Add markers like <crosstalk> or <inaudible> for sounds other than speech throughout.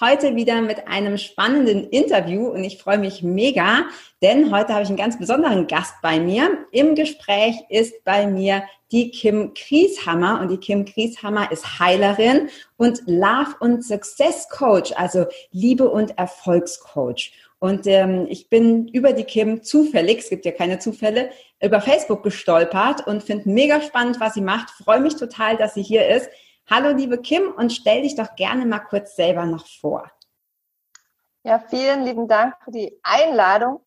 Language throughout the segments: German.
Heute wieder mit einem spannenden Interview und ich freue mich mega, denn heute habe ich einen ganz besonderen Gast bei mir. Im Gespräch ist bei mir die Kim Krieshammer und die Kim Krieshammer ist Heilerin und Love- und Success Coach, also Liebe- und Erfolgscoach. Und ähm, ich bin über die Kim zufällig, es gibt ja keine Zufälle, über Facebook gestolpert und finde mega spannend, was sie macht. Freue mich total, dass sie hier ist. Hallo, liebe Kim, und stell dich doch gerne mal kurz selber noch vor. Ja, vielen lieben Dank für die Einladung.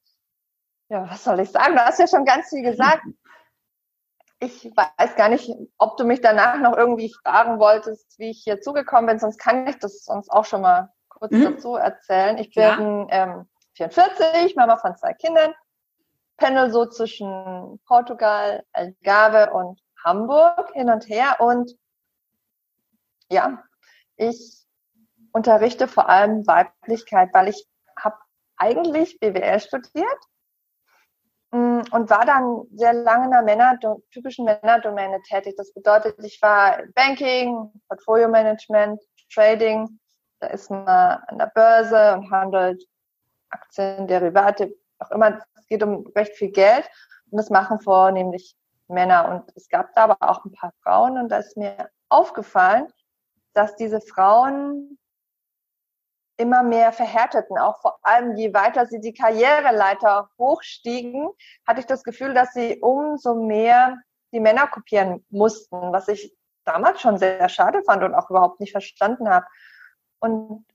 Ja, was soll ich sagen? Du hast ja schon ganz viel gesagt. Ich weiß gar nicht, ob du mich danach noch irgendwie fragen wolltest, wie ich hier zugekommen bin, sonst kann ich das sonst auch schon mal kurz mhm. dazu erzählen. Ich bin ja. ähm, 44, Mama von zwei Kindern, pendel so zwischen Portugal, Algarve und Hamburg hin und her und ja, ich unterrichte vor allem Weiblichkeit, weil ich habe eigentlich BWL studiert mm, und war dann sehr lange in der Männer, typischen Männerdomäne tätig. Das bedeutet, ich war Banking, Portfolio Management, Trading. Da ist man an der Börse und handelt Aktien, Derivate, auch immer. Es geht um recht viel Geld und das machen vornehmlich Männer. Und es gab da aber auch ein paar Frauen und da ist mir aufgefallen, dass diese Frauen immer mehr verhärteten, auch vor allem je weiter sie die Karriereleiter hochstiegen, hatte ich das Gefühl, dass sie umso mehr die Männer kopieren mussten, was ich damals schon sehr schade fand und auch überhaupt nicht verstanden habe. Und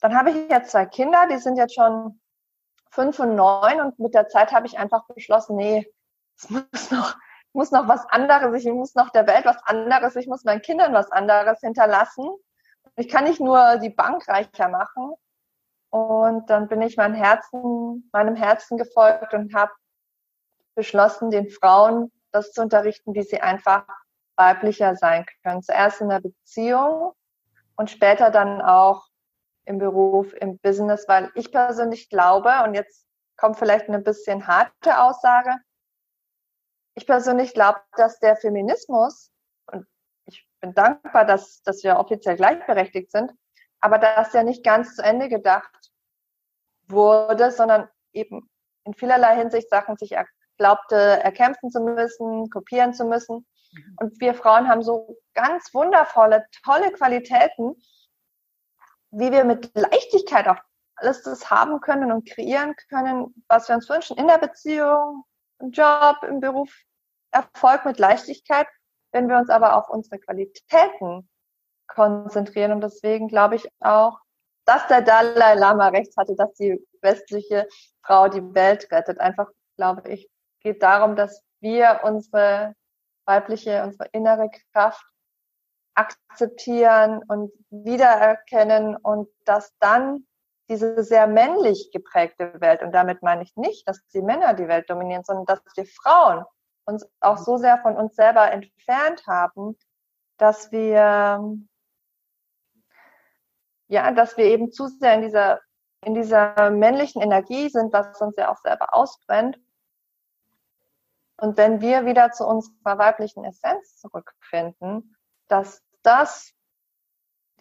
dann habe ich jetzt zwei Kinder, die sind jetzt schon fünf und neun und mit der Zeit habe ich einfach beschlossen, nee, es muss noch muss noch was anderes, ich muss noch der Welt was anderes, ich muss meinen Kindern was anderes hinterlassen. Ich kann nicht nur die Bank reicher machen. Und dann bin ich meinem Herzen, meinem Herzen gefolgt und habe beschlossen, den Frauen das zu unterrichten, wie sie einfach weiblicher sein können. Zuerst in der Beziehung und später dann auch im Beruf, im Business, weil ich persönlich glaube, und jetzt kommt vielleicht eine bisschen harte Aussage, ich persönlich glaube, dass der Feminismus, und ich bin dankbar, dass, dass wir offiziell gleichberechtigt sind, aber dass der nicht ganz zu Ende gedacht wurde, sondern eben in vielerlei Hinsicht Sachen sich glaubte, erkämpfen zu müssen, kopieren zu müssen. Mhm. Und wir Frauen haben so ganz wundervolle, tolle Qualitäten, wie wir mit Leichtigkeit auch alles das haben können und kreieren können, was wir uns wünschen in der Beziehung, im Job, im Beruf, Erfolg mit Leichtigkeit, wenn wir uns aber auf unsere Qualitäten konzentrieren. Und deswegen glaube ich auch, dass der Dalai Lama recht hatte, dass die westliche Frau die Welt rettet. Einfach, glaube ich, geht darum, dass wir unsere weibliche, unsere innere Kraft akzeptieren und wiedererkennen und dass dann diese sehr männlich geprägte Welt, und damit meine ich nicht, dass die Männer die Welt dominieren, sondern dass wir Frauen uns auch so sehr von uns selber entfernt haben, dass wir ja, dass wir eben zu sehr in dieser in dieser männlichen Energie sind, was uns ja auch selber ausbrennt. Und wenn wir wieder zu unserer weiblichen Essenz zurückfinden, dass das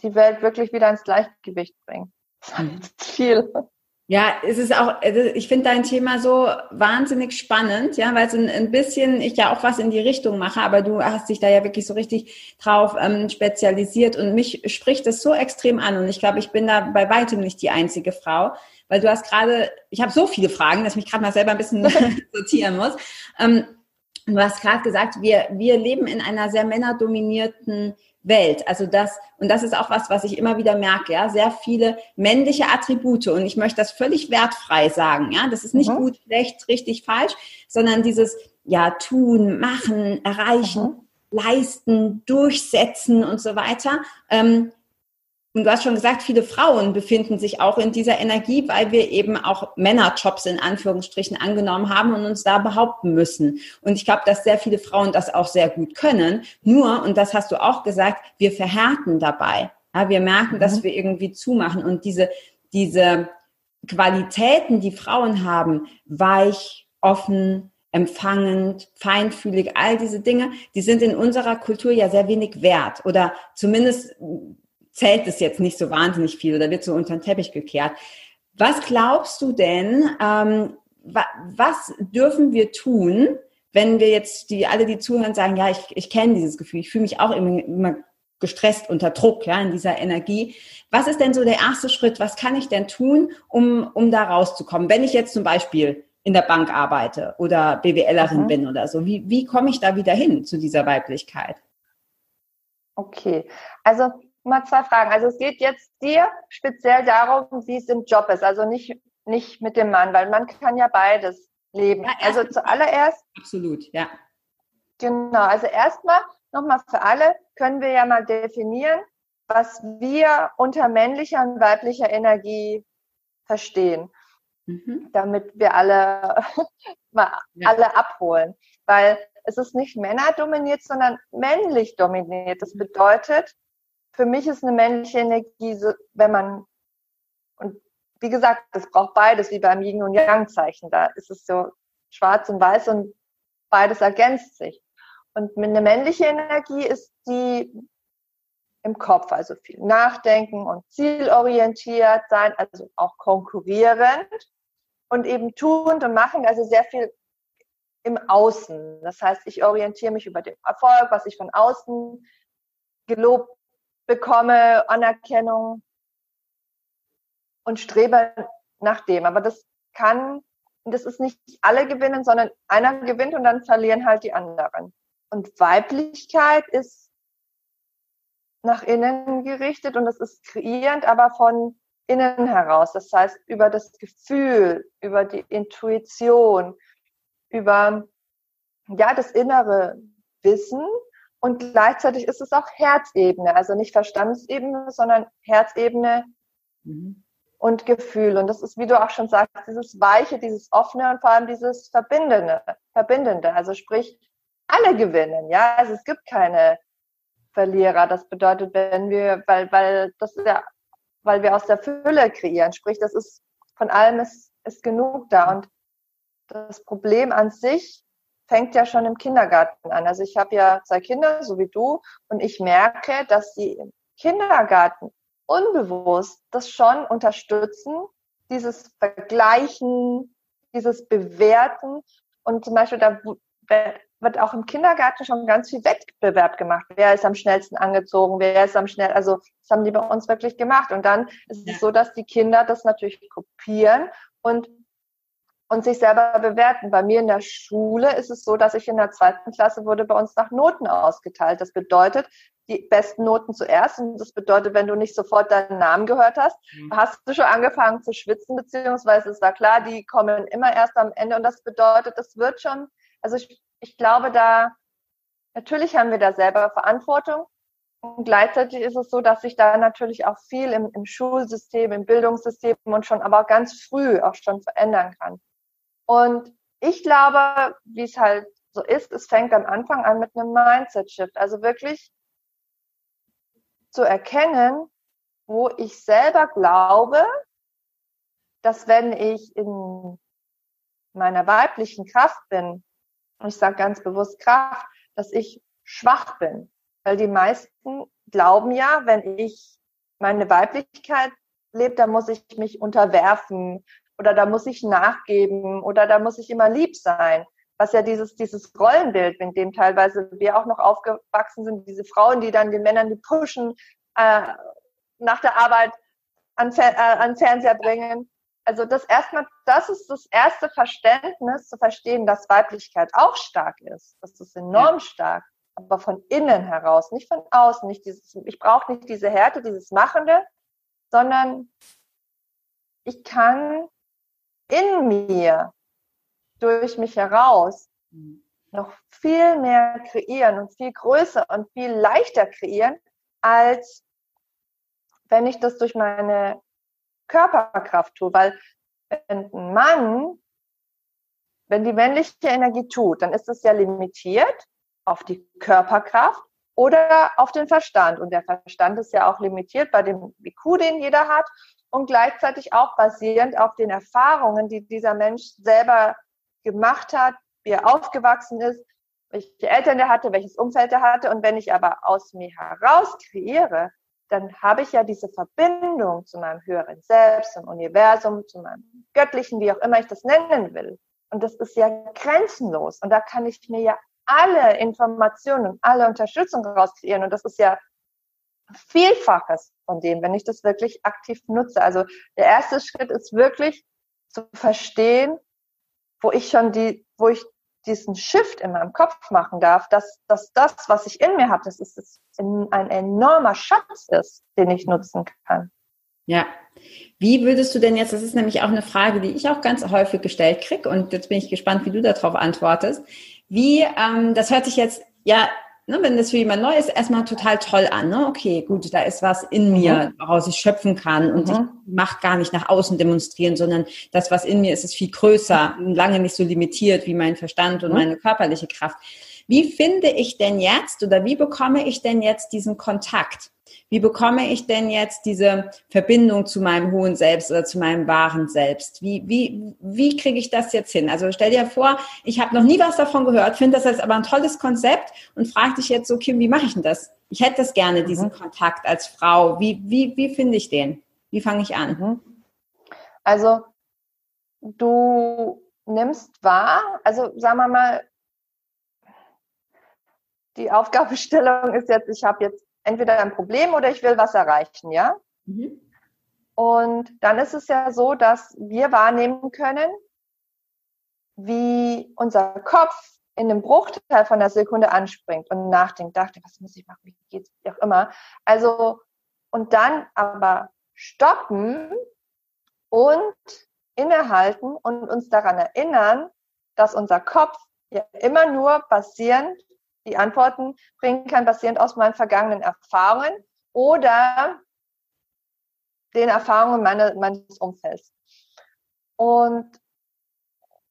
die Welt wirklich wieder ins Gleichgewicht bringt. Das viel. Ja, es ist auch, ich finde dein Thema so wahnsinnig spannend, ja, weil es ein, ein, bisschen, ich ja auch was in die Richtung mache, aber du hast dich da ja wirklich so richtig drauf ähm, spezialisiert und mich spricht das so extrem an und ich glaube, ich bin da bei weitem nicht die einzige Frau, weil du hast gerade, ich habe so viele Fragen, dass ich mich gerade mal selber ein bisschen <laughs> sortieren muss. Ähm, du hast gerade gesagt, wir, wir leben in einer sehr männerdominierten Welt. Also das, und das ist auch was, was ich immer wieder merke, ja, sehr viele männliche Attribute. Und ich möchte das völlig wertfrei sagen, ja. Das ist nicht mhm. gut, schlecht, richtig, falsch, sondern dieses, ja, tun, machen, erreichen, mhm. leisten, durchsetzen und so weiter. Ähm, und du hast schon gesagt, viele Frauen befinden sich auch in dieser Energie, weil wir eben auch Männerjobs in Anführungsstrichen angenommen haben und uns da behaupten müssen. Und ich glaube, dass sehr viele Frauen das auch sehr gut können. Nur, und das hast du auch gesagt, wir verhärten dabei. Ja, wir merken, mhm. dass wir irgendwie zumachen und diese, diese Qualitäten, die Frauen haben, weich, offen, empfangend, feinfühlig, all diese Dinge, die sind in unserer Kultur ja sehr wenig wert oder zumindest zählt es jetzt nicht so wahnsinnig viel oder wird so unter den Teppich gekehrt. Was glaubst du denn, ähm, wa was dürfen wir tun, wenn wir jetzt die alle, die zuhören, sagen, ja, ich, ich kenne dieses Gefühl, ich fühle mich auch immer, immer gestresst unter Druck, ja, in dieser Energie. Was ist denn so der erste Schritt? Was kann ich denn tun, um, um da rauszukommen? Wenn ich jetzt zum Beispiel in der Bank arbeite oder BWLerin mhm. bin oder so, wie, wie komme ich da wieder hin zu dieser Weiblichkeit? Okay, also mal zwei Fragen. Also es geht jetzt dir speziell darum, wie es im Job ist, also nicht, nicht mit dem Mann, weil man kann ja beides leben. Ja, also zuallererst. Absolut, ja. Genau, also erstmal nochmal für alle können wir ja mal definieren, was wir unter männlicher und weiblicher Energie verstehen, mhm. damit wir alle <laughs> mal ja. alle abholen, weil es ist nicht männerdominiert, sondern männlich dominiert. Das bedeutet, für mich ist eine männliche Energie, so, wenn man, und wie gesagt, es braucht beides, wie beim Yin und Yang-Zeichen. Da ist es so schwarz und weiß und beides ergänzt sich. Und eine männliche Energie ist die im Kopf, also viel nachdenken und zielorientiert sein, also auch konkurrierend und eben tuend und machen, also sehr viel im Außen. Das heißt, ich orientiere mich über den Erfolg, was ich von außen gelobt bekomme Anerkennung und strebe nach dem. Aber das kann, das ist nicht alle gewinnen, sondern einer gewinnt und dann verlieren halt die anderen. Und Weiblichkeit ist nach innen gerichtet und es ist kreierend, aber von innen heraus. Das heißt, über das Gefühl, über die Intuition, über ja, das innere Wissen und gleichzeitig ist es auch Herzebene, also nicht Verstandesebene, sondern Herzebene mhm. und Gefühl. Und das ist, wie du auch schon sagst, dieses Weiche, dieses Offene und vor allem dieses Verbindende, Verbindende. Also sprich, alle gewinnen, ja. Also es gibt keine Verlierer. Das bedeutet, wenn wir, weil, weil das ist ja, weil wir aus der Fülle kreieren. Sprich, das ist von allem ist, ist genug da. Und das Problem an sich fängt ja schon im Kindergarten an. Also ich habe ja zwei Kinder, so wie du, und ich merke, dass sie im Kindergarten unbewusst das schon unterstützen, dieses Vergleichen, dieses Bewerten. Und zum Beispiel, da wird auch im Kindergarten schon ganz viel Wettbewerb gemacht. Wer ist am schnellsten angezogen? Wer ist am schnell? Also das haben die bei uns wirklich gemacht. Und dann ist es so, dass die Kinder das natürlich kopieren und und sich selber bewerten. Bei mir in der Schule ist es so, dass ich in der zweiten Klasse wurde bei uns nach Noten ausgeteilt. Das bedeutet, die besten Noten zuerst. Und das bedeutet, wenn du nicht sofort deinen Namen gehört hast, mhm. hast du schon angefangen zu schwitzen, beziehungsweise es war klar, die kommen immer erst am Ende. Und das bedeutet, das wird schon, also ich, ich glaube da, natürlich haben wir da selber Verantwortung. Und gleichzeitig ist es so, dass sich da natürlich auch viel im, im Schulsystem, im Bildungssystem und schon aber auch ganz früh auch schon verändern kann. Und ich glaube, wie es halt so ist, es fängt am Anfang an mit einem Mindset-Shift. Also wirklich zu erkennen, wo ich selber glaube, dass wenn ich in meiner weiblichen Kraft bin, und ich sage ganz bewusst Kraft, dass ich schwach bin. Weil die meisten glauben ja, wenn ich meine Weiblichkeit lebe, dann muss ich mich unterwerfen, oder da muss ich nachgeben oder da muss ich immer lieb sein. Was ja dieses, dieses Rollenbild, in dem teilweise wir auch noch aufgewachsen sind, diese Frauen, die dann den Männern die pushen, äh, nach der Arbeit an, äh, an Fernseher bringen. Also das erstmal, das ist das erste Verständnis zu verstehen, dass Weiblichkeit auch stark ist. Das ist enorm stark, aber von innen heraus, nicht von außen, nicht dieses, ich brauche nicht diese Härte, dieses Machende, sondern ich kann in mir, durch mich heraus, noch viel mehr kreieren und viel größer und viel leichter kreieren, als wenn ich das durch meine Körperkraft tue, weil wenn ein Mann, wenn die männliche Energie tut, dann ist es ja limitiert auf die Körperkraft oder auf den Verstand. Und der Verstand ist ja auch limitiert bei dem IQ, den jeder hat und gleichzeitig auch basierend auf den Erfahrungen, die dieser Mensch selber gemacht hat, wie er aufgewachsen ist, welche Eltern er hatte, welches Umfeld er hatte. Und wenn ich aber aus mir heraus kreiere, dann habe ich ja diese Verbindung zu meinem höheren Selbst, zum Universum, zu meinem Göttlichen, wie auch immer ich das nennen will. Und das ist ja grenzenlos. Und da kann ich mir ja alle Informationen, alle Unterstützung rauskreieren. Und das ist ja Vielfaches von dem, wenn ich das wirklich aktiv nutze. Also der erste Schritt ist wirklich zu verstehen, wo ich schon die, wo ich diesen Shift in meinem Kopf machen darf, dass, dass das, was ich in mir habe, das ist, ein enormer Schatz ist, den ich nutzen kann. Ja. Wie würdest du denn jetzt, das ist nämlich auch eine Frage, die ich auch ganz häufig gestellt kriege und jetzt bin ich gespannt, wie du darauf antwortest. Wie, ähm, das hört sich jetzt ja ne, wenn das für jemand neu ist, erstmal total toll an. Ne? Okay, gut, da ist was in mir, mhm. woraus ich schöpfen kann und mhm. ich mache gar nicht nach außen demonstrieren, sondern das, was in mir ist, ist viel größer, lange nicht so limitiert wie mein Verstand und mhm. meine körperliche Kraft. Wie finde ich denn jetzt oder wie bekomme ich denn jetzt diesen Kontakt? Wie bekomme ich denn jetzt diese Verbindung zu meinem hohen Selbst oder zu meinem wahren Selbst? Wie, wie, wie kriege ich das jetzt hin? Also stell dir vor, ich habe noch nie was davon gehört, finde das jetzt aber ein tolles Konzept und frage dich jetzt so, Kim, wie mache ich denn das? Ich hätte das gerne, mhm. diesen mhm. Kontakt als Frau. Wie, wie, wie finde ich den? Wie fange ich an? Mhm. Also du nimmst wahr, also sagen wir mal, die Aufgabenstellung ist jetzt, ich habe jetzt entweder ein Problem oder ich will was erreichen, ja? Mhm. Und dann ist es ja so, dass wir wahrnehmen können, wie unser Kopf in einem Bruchteil von der Sekunde anspringt und nachdenkt, dachte, was muss ich machen, wie geht's, wie auch immer. Also, und dann aber stoppen und innehalten und uns daran erinnern, dass unser Kopf ja immer nur basierend die Antworten bringen kann, basierend aus meinen vergangenen Erfahrungen oder den Erfahrungen meine, meines Umfelds. Und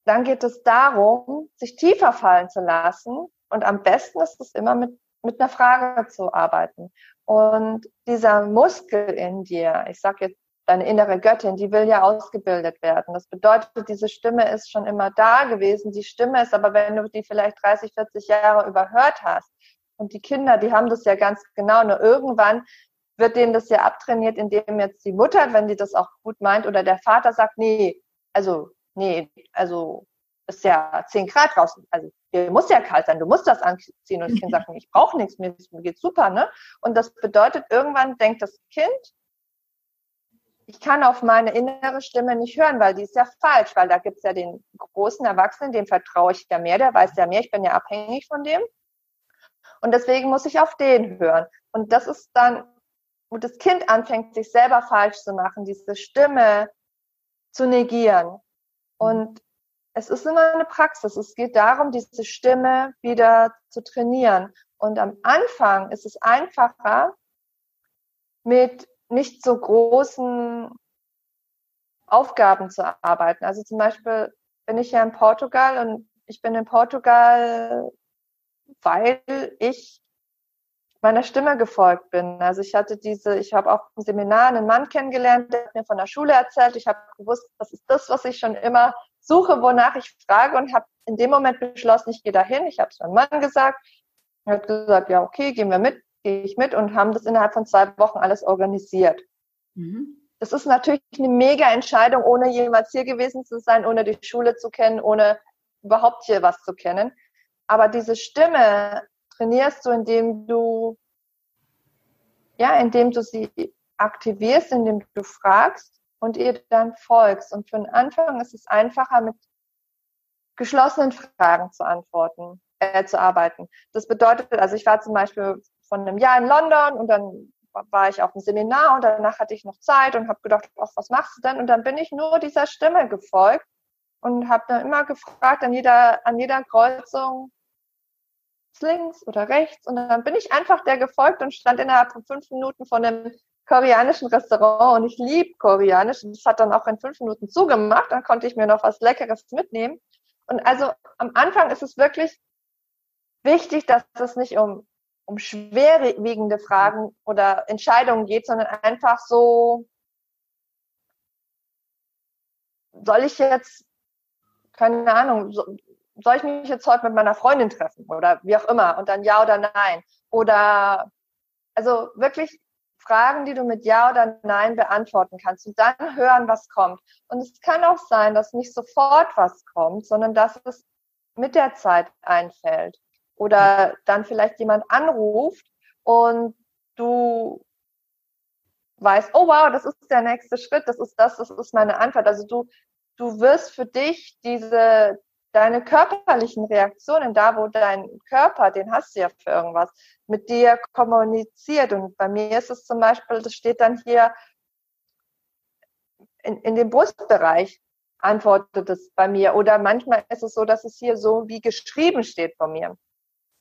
dann geht es darum, sich tiefer fallen zu lassen. Und am besten ist es immer mit, mit einer Frage zu arbeiten. Und dieser Muskel in dir, ich sage jetzt deine innere Göttin, die will ja ausgebildet werden. Das bedeutet, diese Stimme ist schon immer da gewesen. Die Stimme ist aber, wenn du die vielleicht 30, 40 Jahre überhört hast, und die Kinder, die haben das ja ganz genau, nur irgendwann wird denen das ja abtrainiert, indem jetzt die Mutter, wenn die das auch gut meint, oder der Vater sagt, nee, also, nee, also, ist ja 10 Grad draußen, also, dir muss ja kalt sein, du musst das anziehen. Und das Kind sagt, nee, ich brauche nichts, mir geht's super, ne? Und das bedeutet, irgendwann denkt das Kind, ich kann auf meine innere Stimme nicht hören, weil die ist ja falsch, weil da gibt es ja den großen Erwachsenen, dem vertraue ich ja mehr, der weiß ja mehr, ich bin ja abhängig von dem. Und deswegen muss ich auf den hören. Und das ist dann, wo das Kind anfängt, sich selber falsch zu machen, diese Stimme zu negieren. Und es ist immer eine Praxis. Es geht darum, diese Stimme wieder zu trainieren. Und am Anfang ist es einfacher, mit nicht so großen Aufgaben zu arbeiten. Also zum Beispiel bin ich ja in Portugal und ich bin in Portugal, weil ich meiner Stimme gefolgt bin. Also ich hatte diese, ich habe auch im Seminar einen Mann kennengelernt, der hat mir von der Schule erzählt. Ich habe gewusst, das ist das, was ich schon immer suche, wonach ich frage und habe in dem Moment beschlossen, ich gehe dahin. Ich habe es meinem Mann gesagt. Er hat gesagt, ja, okay, gehen wir mit ich mit und haben das innerhalb von zwei Wochen alles organisiert. Mhm. Das ist natürlich eine mega Entscheidung, ohne jemals hier gewesen zu sein, ohne die Schule zu kennen, ohne überhaupt hier was zu kennen. Aber diese Stimme trainierst du, indem du, ja, indem du sie aktivierst, indem du fragst und ihr dann folgst. Und für den Anfang ist es einfacher, mit geschlossenen Fragen zu antworten, äh, zu arbeiten. Das bedeutet, also ich war zum Beispiel von einem Jahr in London und dann war ich auf einem Seminar und danach hatte ich noch Zeit und habe gedacht, ach, was machst du denn? Und dann bin ich nur dieser Stimme gefolgt und habe dann immer gefragt an jeder, an jeder Kreuzung, links oder rechts und dann bin ich einfach der gefolgt und stand innerhalb von fünf Minuten vor einem koreanischen Restaurant und ich liebe koreanisch. Und das hat dann auch in fünf Minuten zugemacht. Dann konnte ich mir noch was Leckeres mitnehmen. Und also am Anfang ist es wirklich wichtig, dass es nicht um, um schwerwiegende Fragen oder Entscheidungen geht, sondern einfach so, soll ich jetzt, keine Ahnung, so, soll ich mich jetzt heute mit meiner Freundin treffen oder wie auch immer und dann ja oder nein oder also wirklich Fragen, die du mit Ja oder Nein beantworten kannst und dann hören, was kommt. Und es kann auch sein, dass nicht sofort was kommt, sondern dass es mit der Zeit einfällt. Oder dann vielleicht jemand anruft und du weißt, oh wow, das ist der nächste Schritt, das ist das, das ist meine Antwort. Also du, du wirst für dich diese, deine körperlichen Reaktionen, da wo dein Körper, den hast du ja für irgendwas, mit dir kommuniziert. Und bei mir ist es zum Beispiel, das steht dann hier in, in dem Brustbereich, antwortet es bei mir. Oder manchmal ist es so, dass es hier so wie geschrieben steht bei mir.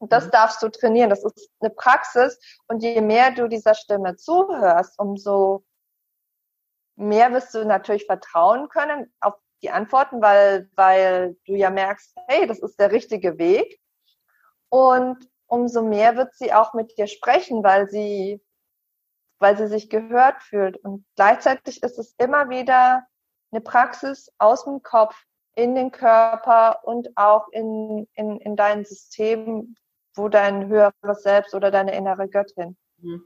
Und das mhm. darfst du trainieren. Das ist eine Praxis. Und je mehr du dieser Stimme zuhörst, umso mehr wirst du natürlich vertrauen können auf die Antworten, weil, weil du ja merkst, hey, das ist der richtige Weg. Und umso mehr wird sie auch mit dir sprechen, weil sie, weil sie sich gehört fühlt. Und gleichzeitig ist es immer wieder eine Praxis aus dem Kopf in den Körper und auch in, in, in dein System, wo dein höheres Selbst oder deine innere Göttin mhm.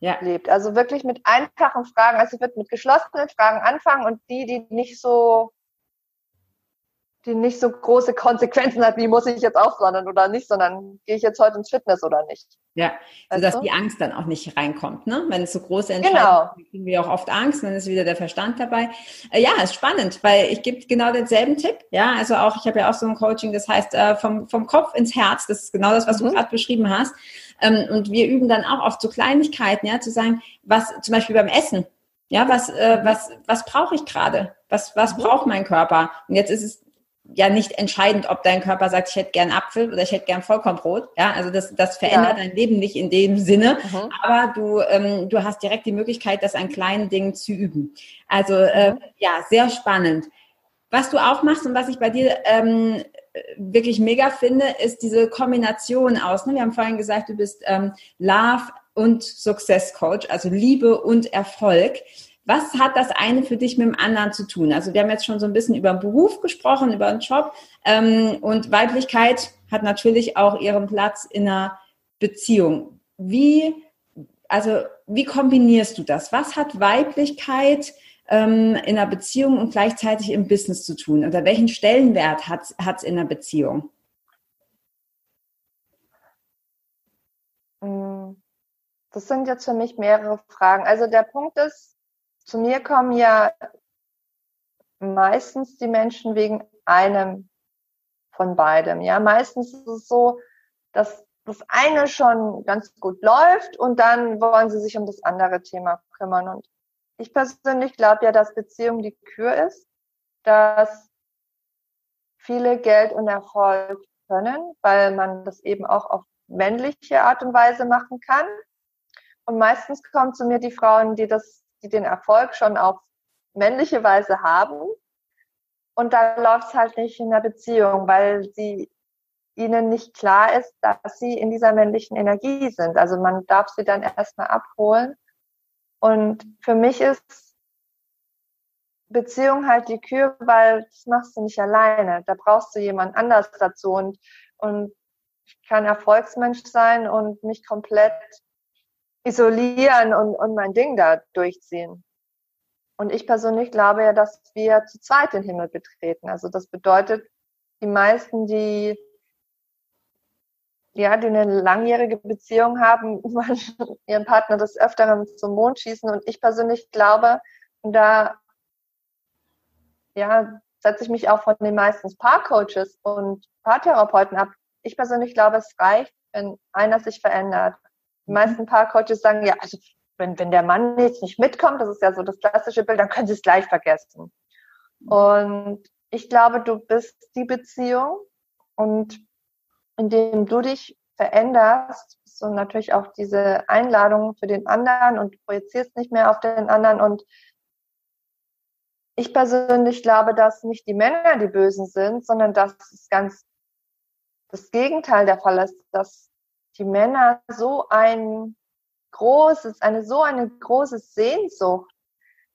ja. lebt. Also wirklich mit einfachen Fragen. Also ich würde mit geschlossenen Fragen anfangen und die, die nicht so die nicht so große Konsequenzen hat, wie muss ich jetzt aufwandern oder nicht, sondern gehe ich jetzt heute ins Fitness oder nicht. Ja, also dass die Angst dann auch nicht reinkommt, ne? Wenn es so große Entscheidungen genau. kriegen wir auch oft Angst, dann ist wieder der Verstand dabei. Äh, ja, ist spannend, weil ich gebe genau denselben Tipp. Ja, also auch, ich habe ja auch so ein Coaching, das heißt äh, vom, vom Kopf ins Herz, das ist genau das, was mhm. du gerade beschrieben hast. Ähm, und wir üben dann auch oft so Kleinigkeiten, ja, zu sagen, was zum Beispiel beim Essen, ja, was, äh, was, was brauche ich gerade? Was, was mhm. braucht mein Körper? Und jetzt ist es ja nicht entscheidend, ob dein Körper sagt, ich hätte gern Apfel oder ich hätte gern Vollkornbrot. Ja, also das, das verändert ja. dein Leben nicht in dem Sinne, mhm. aber du, ähm, du hast direkt die Möglichkeit, das an kleinen Dingen zu üben. Also äh, mhm. ja, sehr spannend. Was du auch machst und was ich bei dir ähm, wirklich mega finde, ist diese Kombination aus. Ne? Wir haben vorhin gesagt, du bist ähm, Love und Success Coach, also Liebe und Erfolg. Was hat das eine für dich mit dem anderen zu tun? Also wir haben jetzt schon so ein bisschen über den Beruf gesprochen, über den Job. Ähm, und Weiblichkeit hat natürlich auch ihren Platz in einer Beziehung. Wie, also wie kombinierst du das? Was hat Weiblichkeit ähm, in einer Beziehung und gleichzeitig im Business zu tun? Oder welchen Stellenwert hat es in einer Beziehung? Hm, das sind jetzt für mich mehrere Fragen. Also der Punkt ist, zu mir kommen ja meistens die Menschen wegen einem von beidem. Ja, meistens ist es so, dass das eine schon ganz gut läuft und dann wollen sie sich um das andere Thema kümmern. Und ich persönlich glaube ja, dass Beziehung die Kür ist, dass viele Geld und Erfolg können, weil man das eben auch auf männliche Art und Weise machen kann. Und meistens kommen zu mir die Frauen, die das die den Erfolg schon auf männliche Weise haben. Und da läuft es halt nicht in der Beziehung, weil sie ihnen nicht klar ist, dass sie in dieser männlichen Energie sind. Also man darf sie dann erstmal abholen. Und für mich ist Beziehung halt die Kür, weil das machst du nicht alleine. Da brauchst du jemand anders dazu. Und, und ich kann Erfolgsmensch sein und mich komplett isolieren und, und mein Ding da durchziehen. Und ich persönlich glaube ja, dass wir zu zweit den Himmel betreten. Also das bedeutet, die meisten, die ja, die eine langjährige Beziehung haben, <laughs> ihren Partner des Öfteren zum Mond schießen. Und ich persönlich glaube, da ja, setze ich mich auch von den meisten Paarcoaches und Paartherapeuten ab. Ich persönlich glaube, es reicht, wenn einer sich verändert. Die meisten Paarcoaches sagen, ja, also wenn, wenn der Mann jetzt nicht mitkommt, das ist ja so das klassische Bild, dann können sie es gleich vergessen. Und ich glaube, du bist die Beziehung und indem du dich veränderst, du natürlich auch diese Einladung für den anderen und projizierst nicht mehr auf den anderen. Und ich persönlich glaube, dass nicht die Männer die Bösen sind, sondern dass es ganz das Gegenteil der Fall ist, dass die Männer so ein großes, eine so eine große Sehnsucht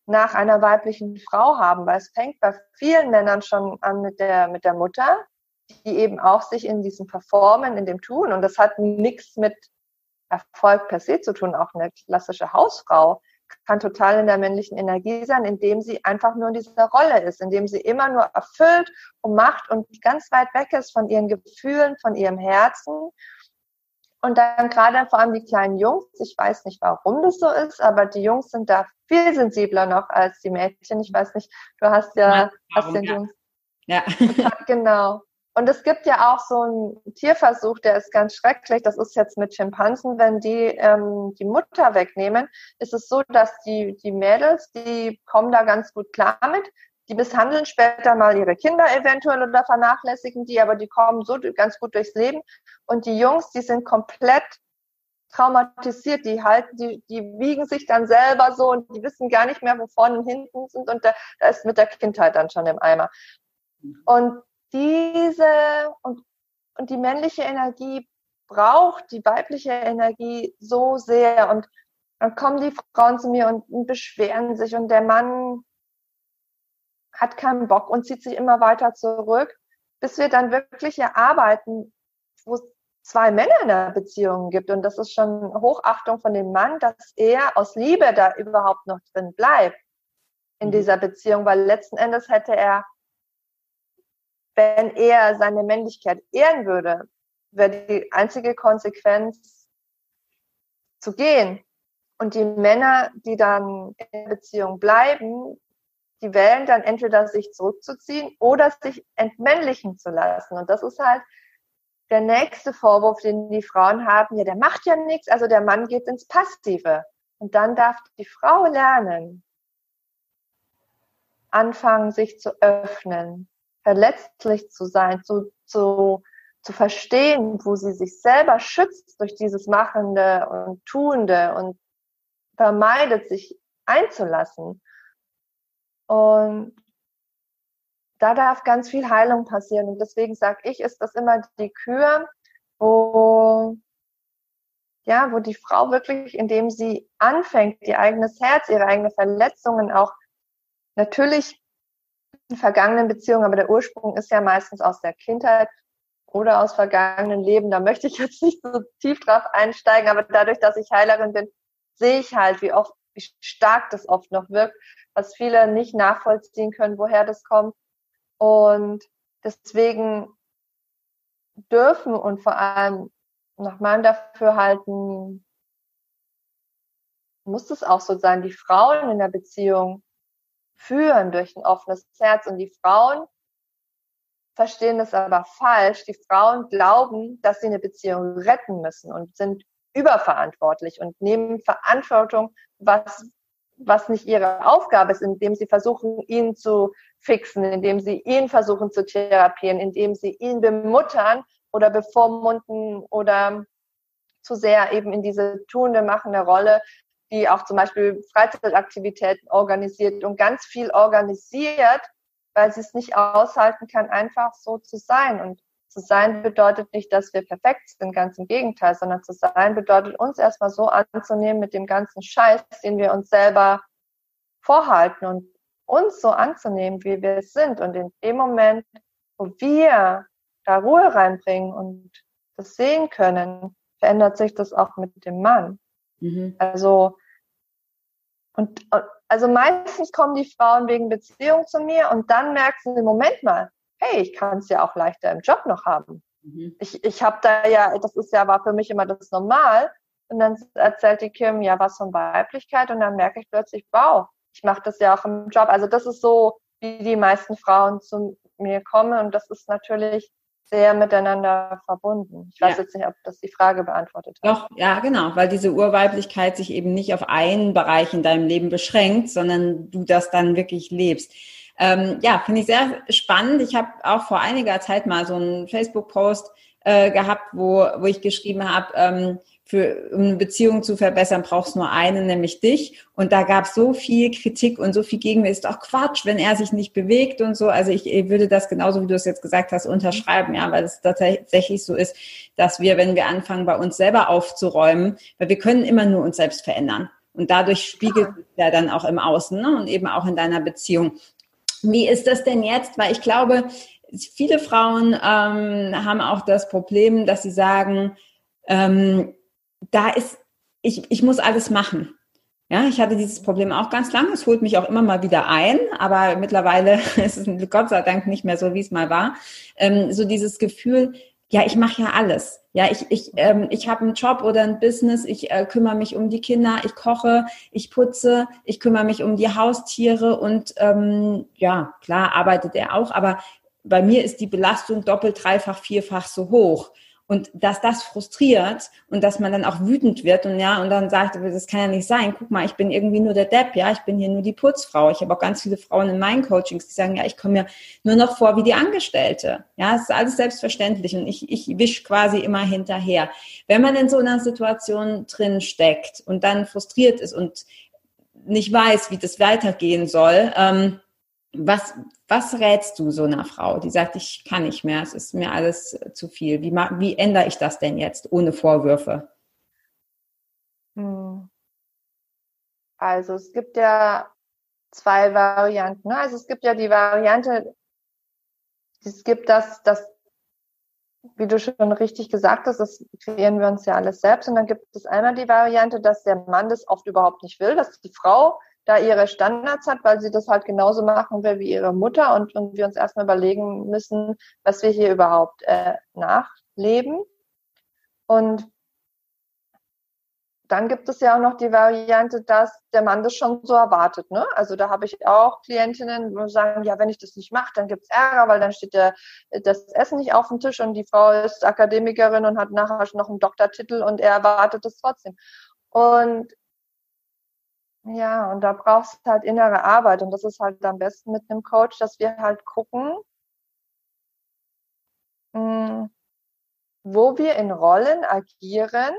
nach einer weiblichen Frau haben, weil es fängt bei vielen Männern schon an mit der, mit der Mutter, die eben auch sich in diesem Performen, in dem Tun, und das hat nichts mit Erfolg per se zu tun, auch eine klassische Hausfrau kann total in der männlichen Energie sein, indem sie einfach nur in dieser Rolle ist, indem sie immer nur erfüllt und macht und ganz weit weg ist von ihren Gefühlen, von ihrem Herzen und dann gerade vor allem die kleinen Jungs, ich weiß nicht, warum das so ist, aber die Jungs sind da viel sensibler noch als die Mädchen. Ich weiß nicht, du hast ja, ja hast den ja. Jungs. Ja. <laughs> genau. Und es gibt ja auch so einen Tierversuch, der ist ganz schrecklich. Das ist jetzt mit Schimpansen, wenn die ähm, die Mutter wegnehmen, ist es so, dass die, die Mädels, die kommen da ganz gut klar mit die misshandeln später mal ihre Kinder eventuell oder vernachlässigen die, aber die kommen so ganz gut durchs Leben. Und die Jungs, die sind komplett traumatisiert, die halten, die, die wiegen sich dann selber so und die wissen gar nicht mehr, wo vorne und hinten sind und da, da ist mit der Kindheit dann schon im Eimer. Und diese und, und die männliche Energie braucht die weibliche Energie so sehr und dann kommen die Frauen zu mir und, und beschweren sich und der Mann hat keinen Bock und zieht sich immer weiter zurück, bis wir dann wirklich erarbeiten, wo es zwei Männer in der Beziehung gibt. Und das ist schon Hochachtung von dem Mann, dass er aus Liebe da überhaupt noch drin bleibt in mhm. dieser Beziehung, weil letzten Endes hätte er, wenn er seine Männlichkeit ehren würde, wäre die einzige Konsequenz zu gehen. Und die Männer, die dann in der Beziehung bleiben, die wählen dann entweder sich zurückzuziehen oder sich entmännlichen zu lassen. Und das ist halt der nächste Vorwurf, den die Frauen haben. Ja, der macht ja nichts, also der Mann geht ins Passive. Und dann darf die Frau lernen, anfangen, sich zu öffnen, verletzlich zu sein, zu, zu, zu verstehen, wo sie sich selber schützt durch dieses Machende und Tuende und vermeidet, sich einzulassen. Und da darf ganz viel Heilung passieren. Und deswegen sage ich, ist das immer die Kür, wo, ja, wo die Frau wirklich, indem sie anfängt, ihr eigenes Herz, ihre eigenen Verletzungen auch natürlich in vergangenen Beziehungen, aber der Ursprung ist ja meistens aus der Kindheit oder aus vergangenen Leben. Da möchte ich jetzt nicht so tief drauf einsteigen, aber dadurch, dass ich Heilerin bin, sehe ich halt, wie oft, wie stark das oft noch wirkt was viele nicht nachvollziehen können, woher das kommt. Und deswegen dürfen und vor allem nach meinem Dafürhalten muss es auch so sein, die Frauen in der Beziehung führen durch ein offenes Herz und die Frauen verstehen das aber falsch. Die Frauen glauben, dass sie eine Beziehung retten müssen und sind überverantwortlich und nehmen Verantwortung, was was nicht ihre Aufgabe ist, indem sie versuchen, ihn zu fixen, indem sie ihn versuchen zu therapieren, indem sie ihn bemuttern oder bevormunden oder zu sehr eben in diese tuende, machende Rolle, die auch zum Beispiel Freizeitaktivitäten organisiert und ganz viel organisiert, weil sie es nicht aushalten kann, einfach so zu sein. Und zu sein bedeutet nicht, dass wir perfekt sind, ganz im Gegenteil, sondern zu sein bedeutet uns erstmal so anzunehmen mit dem ganzen Scheiß, den wir uns selber vorhalten und uns so anzunehmen, wie wir es sind. Und in dem Moment, wo wir da Ruhe reinbringen und das sehen können, verändert sich das auch mit dem Mann. Mhm. Also, und, also meistens kommen die Frauen wegen Beziehung zu mir und dann merken sie, Moment mal, hey, ich kann es ja auch leichter im Job noch haben. Mhm. Ich, ich habe da ja, das ist ja, war für mich immer das Normal. Und dann erzählt die Kim ja was von Weiblichkeit und dann merke ich plötzlich, wow, ich mache das ja auch im Job. Also das ist so, wie die meisten Frauen zu mir kommen und das ist natürlich sehr miteinander verbunden. Ich weiß ja. jetzt nicht, ob das die Frage beantwortet hat. Doch, ja, genau, weil diese Urweiblichkeit sich eben nicht auf einen Bereich in deinem Leben beschränkt, sondern du das dann wirklich lebst. Ähm, ja, finde ich sehr spannend. Ich habe auch vor einiger Zeit mal so einen Facebook-Post äh, gehabt, wo, wo ich geschrieben habe, ähm, für, um eine Beziehung zu verbessern, brauchst nur eine, nämlich dich. Und da gab es so viel Kritik und so viel Gegenwehr. Ist doch Quatsch, wenn er sich nicht bewegt und so. Also ich, ich würde das genauso, wie du es jetzt gesagt hast, unterschreiben, ja, weil es tatsächlich so ist, dass wir, wenn wir anfangen, bei uns selber aufzuräumen, weil wir können immer nur uns selbst verändern. Und dadurch spiegelt sich ja dann auch im Außen ne? und eben auch in deiner Beziehung. Wie ist das denn jetzt? Weil ich glaube, viele Frauen ähm, haben auch das Problem, dass sie sagen, ähm, da ist, ich, ich muss alles machen. Ja, ich hatte dieses Problem auch ganz lange. Es holt mich auch immer mal wieder ein, aber mittlerweile <laughs> ist es Gott sei Dank nicht mehr so, wie es mal war. Ähm, so dieses Gefühl, ja, ich mache ja alles. Ja, ich, ich, ähm, ich habe einen Job oder ein Business, ich äh, kümmere mich um die Kinder, ich koche, ich putze, ich kümmere mich um die Haustiere und ähm, ja, klar arbeitet er auch, aber bei mir ist die Belastung doppelt, dreifach, vierfach so hoch. Und dass das frustriert und dass man dann auch wütend wird und ja, und dann sagt, das kann ja nicht sein. Guck mal, ich bin irgendwie nur der Depp, ja, ich bin hier nur die Putzfrau. Ich habe auch ganz viele Frauen in meinen Coachings, die sagen, ja, ich komme mir nur noch vor wie die Angestellte. Ja, es ist alles selbstverständlich und ich, ich wisch quasi immer hinterher. Wenn man in so einer Situation drin steckt und dann frustriert ist und nicht weiß, wie das weitergehen soll, ähm, was, was rätst du so einer Frau, die sagt, ich kann nicht mehr, es ist mir alles zu viel? Wie, wie ändere ich das denn jetzt ohne Vorwürfe? Hm. Also es gibt ja zwei Varianten. Ne? Also es gibt ja die Variante, es gibt das, das, wie du schon richtig gesagt hast, das kreieren wir uns ja alles selbst. Und dann gibt es einmal die Variante, dass der Mann das oft überhaupt nicht will, dass die Frau da ihre Standards hat, weil sie das halt genauso machen will wie ihre Mutter und, und wir uns erstmal überlegen müssen, was wir hier überhaupt äh, nachleben. Und dann gibt es ja auch noch die Variante, dass der Mann das schon so erwartet. Ne? Also da habe ich auch Klientinnen, die sagen, ja, wenn ich das nicht mache, dann gibt es Ärger, weil dann steht der, das Essen nicht auf dem Tisch und die Frau ist Akademikerin und hat nachher noch einen Doktortitel und er erwartet es trotzdem. Und ja, und da brauchst du halt innere Arbeit und das ist halt am besten mit einem Coach, dass wir halt gucken, hm, wo wir in Rollen agieren,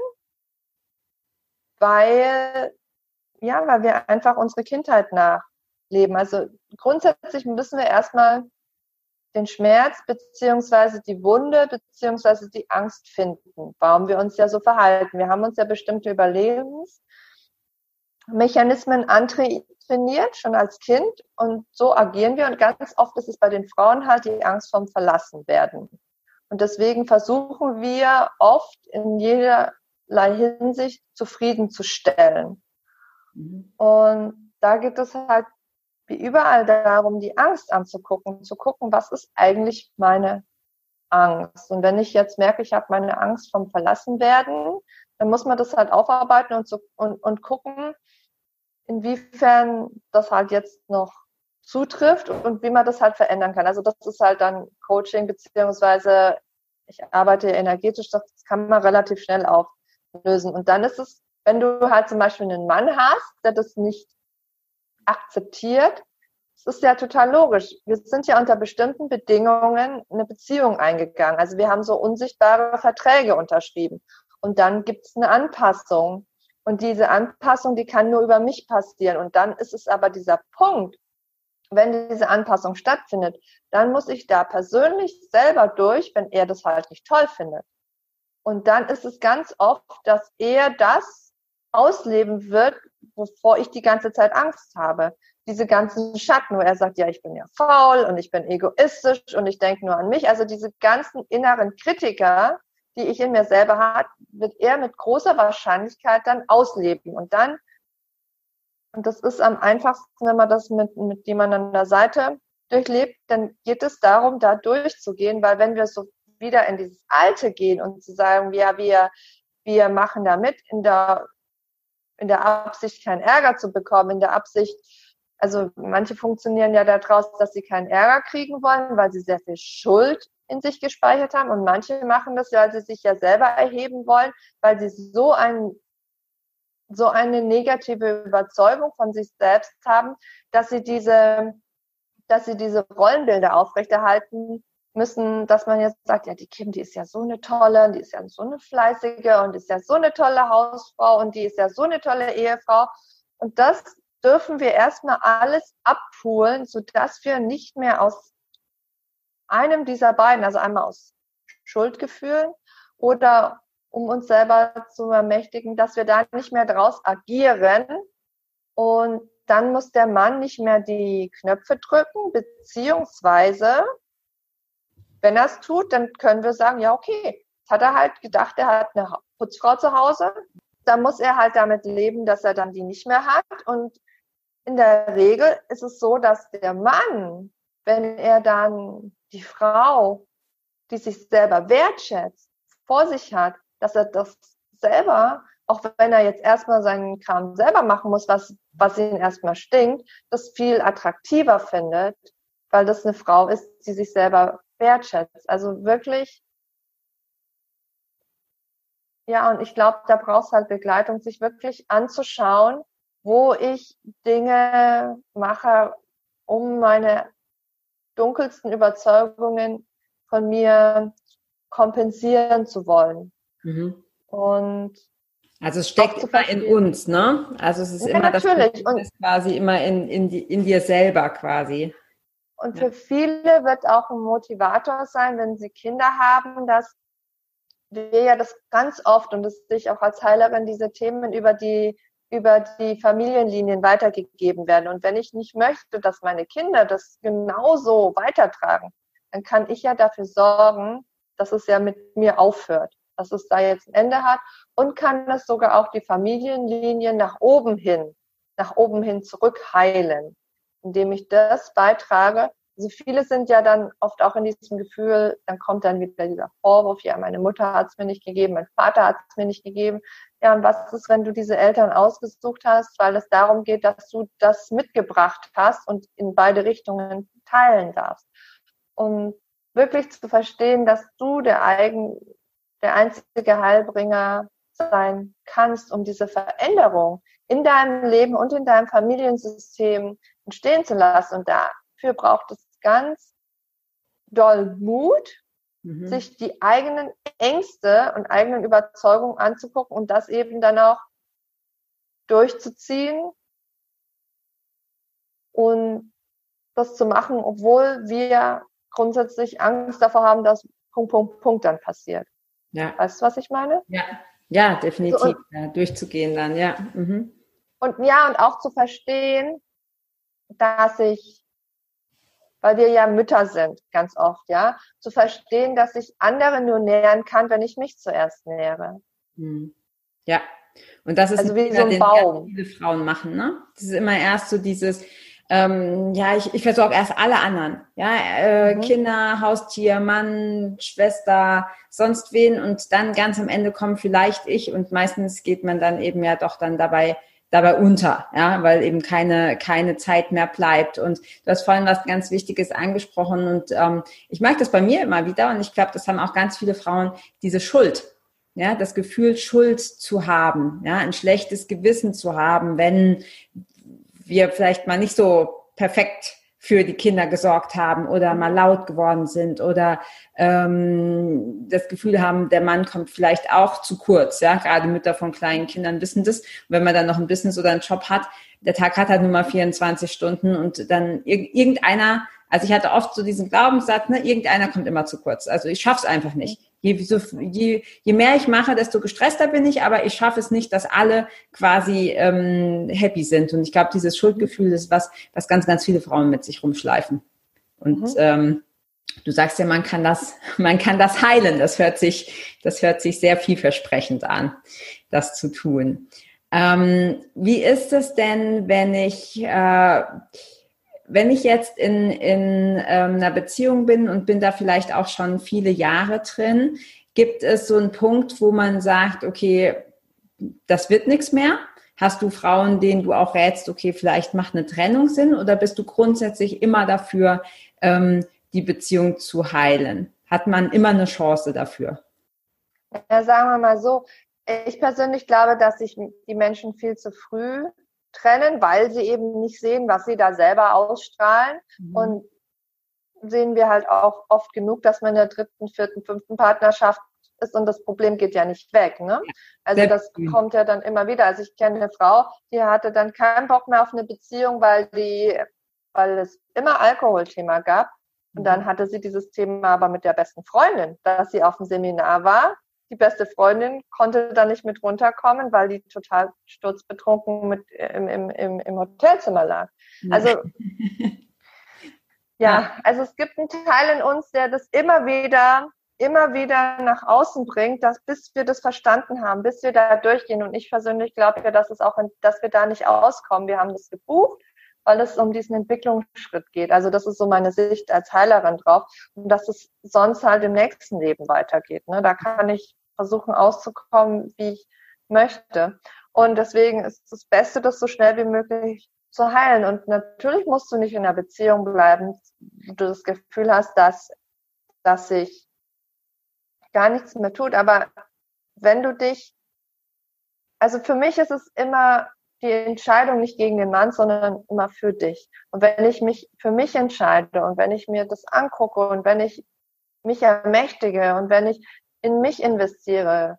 weil, ja, weil wir einfach unsere Kindheit nachleben. Also grundsätzlich müssen wir erstmal den Schmerz beziehungsweise die Wunde beziehungsweise die Angst finden, warum wir uns ja so verhalten. Wir haben uns ja bestimmte Überlebens Mechanismen antrainiert, schon als Kind. Und so agieren wir. Und ganz oft ist es bei den Frauen halt die Angst vom Verlassenwerden. Und deswegen versuchen wir oft in jederlei Hinsicht zufriedenzustellen. Mhm. Und da geht es halt wie überall darum, die Angst anzugucken, zu gucken, was ist eigentlich meine Angst. Und wenn ich jetzt merke, ich habe meine Angst vom Verlassenwerden, dann muss man das halt aufarbeiten und, so, und, und gucken, inwiefern das halt jetzt noch zutrifft und wie man das halt verändern kann. Also das ist halt dann Coaching beziehungsweise ich arbeite energetisch, das kann man relativ schnell auflösen. Und dann ist es, wenn du halt zum Beispiel einen Mann hast, der das nicht akzeptiert, das ist ja total logisch. Wir sind ja unter bestimmten Bedingungen eine Beziehung eingegangen. Also wir haben so unsichtbare Verträge unterschrieben. Und dann gibt es eine Anpassung. Und diese Anpassung, die kann nur über mich passieren. Und dann ist es aber dieser Punkt, wenn diese Anpassung stattfindet, dann muss ich da persönlich selber durch, wenn er das halt nicht toll findet. Und dann ist es ganz oft, dass er das ausleben wird, wovor ich die ganze Zeit Angst habe. Diese ganzen Schatten, wo er sagt, ja, ich bin ja faul und ich bin egoistisch und ich denke nur an mich. Also diese ganzen inneren Kritiker, die ich in mir selber habe, wird er mit großer Wahrscheinlichkeit dann ausleben. Und dann, und das ist am einfachsten, wenn man das mit, mit jemandem an der Seite durchlebt, dann geht es darum, da durchzugehen, weil wenn wir so wieder in dieses Alte gehen und zu sagen, ja, wir, wir machen da mit in der, in der Absicht, keinen Ärger zu bekommen, in der Absicht, also manche funktionieren ja daraus, dass sie keinen Ärger kriegen wollen, weil sie sehr viel Schuld in sich gespeichert haben. Und manche machen das, weil sie sich ja selber erheben wollen, weil sie so ein so eine negative Überzeugung von sich selbst haben, dass sie diese, dass sie diese Rollenbilder aufrechterhalten müssen, dass man jetzt sagt, ja, die Kim, die ist ja so eine tolle, die ist ja so eine fleißige und ist ja so eine tolle Hausfrau und die ist ja so eine tolle Ehefrau. Und das dürfen wir erstmal alles abholen, sodass wir nicht mehr aus einem dieser beiden, also einmal aus Schuldgefühlen oder um uns selber zu ermächtigen, dass wir da nicht mehr draus agieren. Und dann muss der Mann nicht mehr die Knöpfe drücken, beziehungsweise, wenn er es tut, dann können wir sagen, ja, okay, hat er halt gedacht, er hat eine Putzfrau zu Hause. Dann muss er halt damit leben, dass er dann die nicht mehr hat. Und in der Regel ist es so, dass der Mann, wenn er dann die Frau, die sich selber wertschätzt, vor sich hat, dass er das selber, auch wenn er jetzt erstmal seinen Kram selber machen muss, was, was ihn erstmal stinkt, das viel attraktiver findet, weil das eine Frau ist, die sich selber wertschätzt. Also wirklich, ja, und ich glaube, da brauchst halt Begleitung, sich wirklich anzuschauen, wo ich Dinge mache, um meine dunkelsten Überzeugungen von mir kompensieren zu wollen. Mhm. Und also es steckt immer in uns, ne? Also es ist ja, immer natürlich. das ist quasi immer in, in, die, in dir selber quasi. Und für viele wird auch ein Motivator sein, wenn sie Kinder haben, dass wir ja das ganz oft und das sehe ich auch als Heilerin diese Themen über die über die Familienlinien weitergegeben werden. Und wenn ich nicht möchte, dass meine Kinder das genauso weitertragen, dann kann ich ja dafür sorgen, dass es ja mit mir aufhört, dass es da jetzt ein Ende hat und kann das sogar auch die Familienlinien nach oben hin, nach oben hin zurückheilen, indem ich das beitrage, also viele sind ja dann oft auch in diesem Gefühl, dann kommt dann wieder dieser Vorwurf, ja, meine Mutter hat es mir nicht gegeben, mein Vater hat es mir nicht gegeben. Ja, und was ist, wenn du diese Eltern ausgesucht hast, weil es darum geht, dass du das mitgebracht hast und in beide Richtungen teilen darfst. Und wirklich zu verstehen, dass du der eigen, der einzige Heilbringer sein kannst, um diese Veränderung in deinem Leben und in deinem Familiensystem entstehen zu lassen. Und dafür braucht es ganz doll Mut, mhm. sich die eigenen Ängste und eigenen Überzeugungen anzugucken und das eben dann auch durchzuziehen und das zu machen, obwohl wir grundsätzlich Angst davor haben, dass Punkt, Punkt, Punkt dann passiert. Ja. Weißt du, was ich meine? Ja, ja definitiv. So, und, ja, durchzugehen dann, ja. Mhm. Und ja, und auch zu verstehen, dass ich weil wir ja Mütter sind, ganz oft, ja, zu verstehen, dass ich andere nur nähren kann, wenn ich mich zuerst nähere. Hm. Ja. Und das ist also wie so ein Baum. viele Frauen machen, ne? Das ist immer erst so dieses, ähm, ja, ich, ich versorge erst alle anderen, ja, äh, mhm. Kinder, Haustier, Mann, Schwester, sonst wen und dann ganz am Ende kommt vielleicht ich und meistens geht man dann eben ja doch dann dabei dabei unter, ja, weil eben keine, keine Zeit mehr bleibt. Und du hast vorhin was ganz Wichtiges angesprochen und ähm, ich merke das bei mir immer wieder und ich glaube, das haben auch ganz viele Frauen, diese Schuld. Ja, das Gefühl, Schuld zu haben, ja, ein schlechtes Gewissen zu haben, wenn wir vielleicht mal nicht so perfekt für die Kinder gesorgt haben oder mal laut geworden sind oder ähm, das Gefühl haben, der Mann kommt vielleicht auch zu kurz. Ja, gerade Mütter von kleinen Kindern wissen das. Und wenn man dann noch ein Business oder einen Job hat, der Tag hat halt nur mal 24 Stunden und dann irgendeiner, also ich hatte oft so diesen Glaubenssatz, ne, irgendeiner kommt immer zu kurz. Also ich schaff's einfach nicht. Je, so, je, je mehr ich mache, desto gestresster bin ich, aber ich schaffe es nicht, dass alle quasi ähm, happy sind. Und ich glaube, dieses Schuldgefühl ist was, was ganz, ganz viele Frauen mit sich rumschleifen. Und mhm. ähm, du sagst ja, man kann das, <laughs> man kann das heilen. Das hört sich, das hört sich sehr vielversprechend an, das zu tun. Ähm, wie ist es denn, wenn ich äh, wenn ich jetzt in, in ähm, einer Beziehung bin und bin da vielleicht auch schon viele Jahre drin, gibt es so einen Punkt, wo man sagt, okay, das wird nichts mehr? Hast du Frauen, denen du auch rätst, okay, vielleicht macht eine Trennung Sinn oder bist du grundsätzlich immer dafür, ähm, die Beziehung zu heilen? Hat man immer eine Chance dafür? Ja, sagen wir mal so, ich persönlich glaube, dass sich die Menschen viel zu früh trennen, weil sie eben nicht sehen, was sie da selber ausstrahlen. Mhm. Und sehen wir halt auch oft genug, dass man in der dritten, vierten, fünften Partnerschaft ist und das Problem geht ja nicht weg. Ne? Also das kommt ja dann immer wieder. Also ich kenne eine Frau, die hatte dann keinen Bock mehr auf eine Beziehung, weil die, weil es immer Alkoholthema gab. Und dann mhm. hatte sie dieses Thema aber mit der besten Freundin, dass sie auf dem Seminar war. Die beste Freundin konnte da nicht mit runterkommen, weil die total sturzbetrunken mit im, im, im, im Hotelzimmer lag. Also <laughs> ja, also es gibt einen Teil in uns, der das immer wieder immer wieder nach außen bringt, dass bis wir das verstanden haben, bis wir da durchgehen. Und ich persönlich glaube ja, dass es auch, dass wir da nicht auskommen. Wir haben das gebucht, weil es um diesen Entwicklungsschritt geht. Also das ist so meine Sicht als Heilerin drauf. Und dass es sonst halt im nächsten Leben weitergeht. Ne? Da kann ich versuchen auszukommen, wie ich möchte. Und deswegen ist das Beste, das so schnell wie möglich zu heilen. Und natürlich musst du nicht in einer Beziehung bleiben, wo du das Gefühl hast, dass, dass sich gar nichts mehr tut. Aber wenn du dich, also für mich ist es immer die Entscheidung nicht gegen den Mann, sondern immer für dich. Und wenn ich mich für mich entscheide und wenn ich mir das angucke und wenn ich mich ermächtige und wenn ich in mich investiere,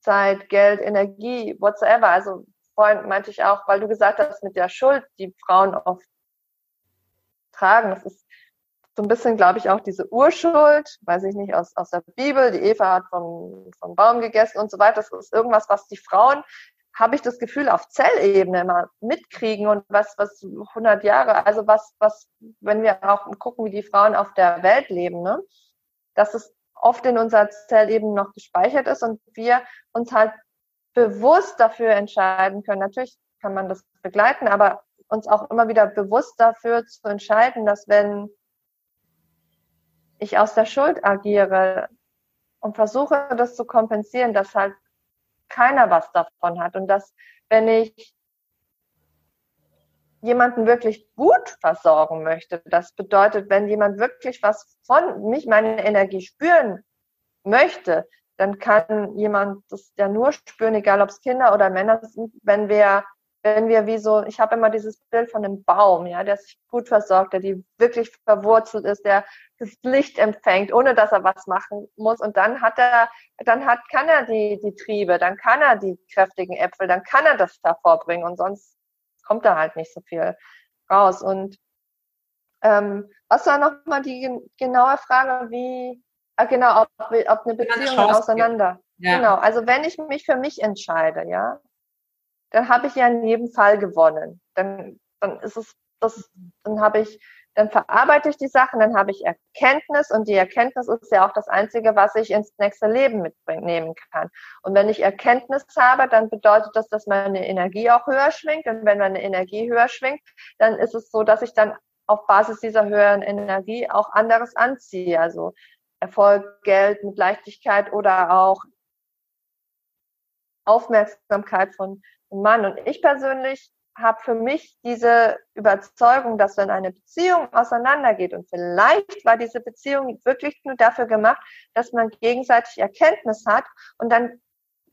Zeit, Geld, Energie, whatsoever. Also vorhin meinte ich auch, weil du gesagt hast, mit der Schuld, die Frauen oft tragen, das ist so ein bisschen, glaube ich, auch diese Urschuld, weiß ich nicht, aus, aus der Bibel, die Eva hat vom, vom Baum gegessen und so weiter. Das ist irgendwas, was die Frauen, habe ich das Gefühl, auf Zellebene immer mitkriegen und was, was 100 Jahre, also was, was, wenn wir auch gucken, wie die Frauen auf der Welt leben, ne, dass es oft in unserer Zellebene noch gespeichert ist und wir uns halt bewusst dafür entscheiden können. Natürlich kann man das begleiten, aber uns auch immer wieder bewusst dafür zu entscheiden, dass wenn ich aus der Schuld agiere und versuche das zu kompensieren, dass halt keiner was davon hat. Und dass wenn ich jemanden wirklich gut versorgen möchte, das bedeutet, wenn jemand wirklich was von mich, meine Energie spüren möchte, dann kann jemand das ja nur spüren, egal ob es Kinder oder Männer sind, wenn wir wenn wir wie so, ich habe immer dieses Bild von einem Baum, ja, der sich gut versorgt, der die wirklich verwurzelt ist, der das Licht empfängt, ohne dass er was machen muss. Und dann hat er, dann hat, kann er die, die Triebe, dann kann er die kräftigen Äpfel, dann kann er das hervorbringen und sonst kommt da halt nicht so viel raus. Und ähm, was war nochmal die genaue Frage, wie, ah, genau, ob, ob eine Beziehung auseinander. Ja. Genau, also wenn ich mich für mich entscheide, ja, dann habe ich ja in jedem Fall gewonnen. Dann, dann ist es, das, dann habe ich, dann verarbeite ich die Sachen, dann habe ich Erkenntnis und die Erkenntnis ist ja auch das Einzige, was ich ins nächste Leben mitnehmen kann. Und wenn ich Erkenntnis habe, dann bedeutet das, dass meine Energie auch höher schwingt. Und wenn meine Energie höher schwingt, dann ist es so, dass ich dann auf Basis dieser höheren Energie auch anderes anziehe. Also Erfolg, Geld mit Leichtigkeit oder auch Aufmerksamkeit von Mann. Und ich persönlich habe für mich diese Überzeugung, dass wenn eine Beziehung auseinandergeht und vielleicht war diese Beziehung wirklich nur dafür gemacht, dass man gegenseitig Erkenntnis hat und dann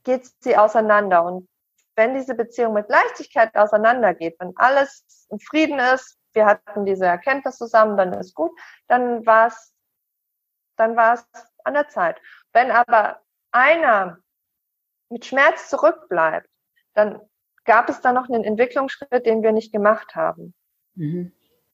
geht sie auseinander. Und wenn diese Beziehung mit Leichtigkeit auseinandergeht, wenn alles in Frieden ist, wir hatten diese Erkenntnis zusammen, dann ist gut, dann war es, dann war es an der Zeit. Wenn aber einer mit Schmerz zurückbleibt, dann gab es da noch einen Entwicklungsschritt, den wir nicht gemacht haben. Mhm.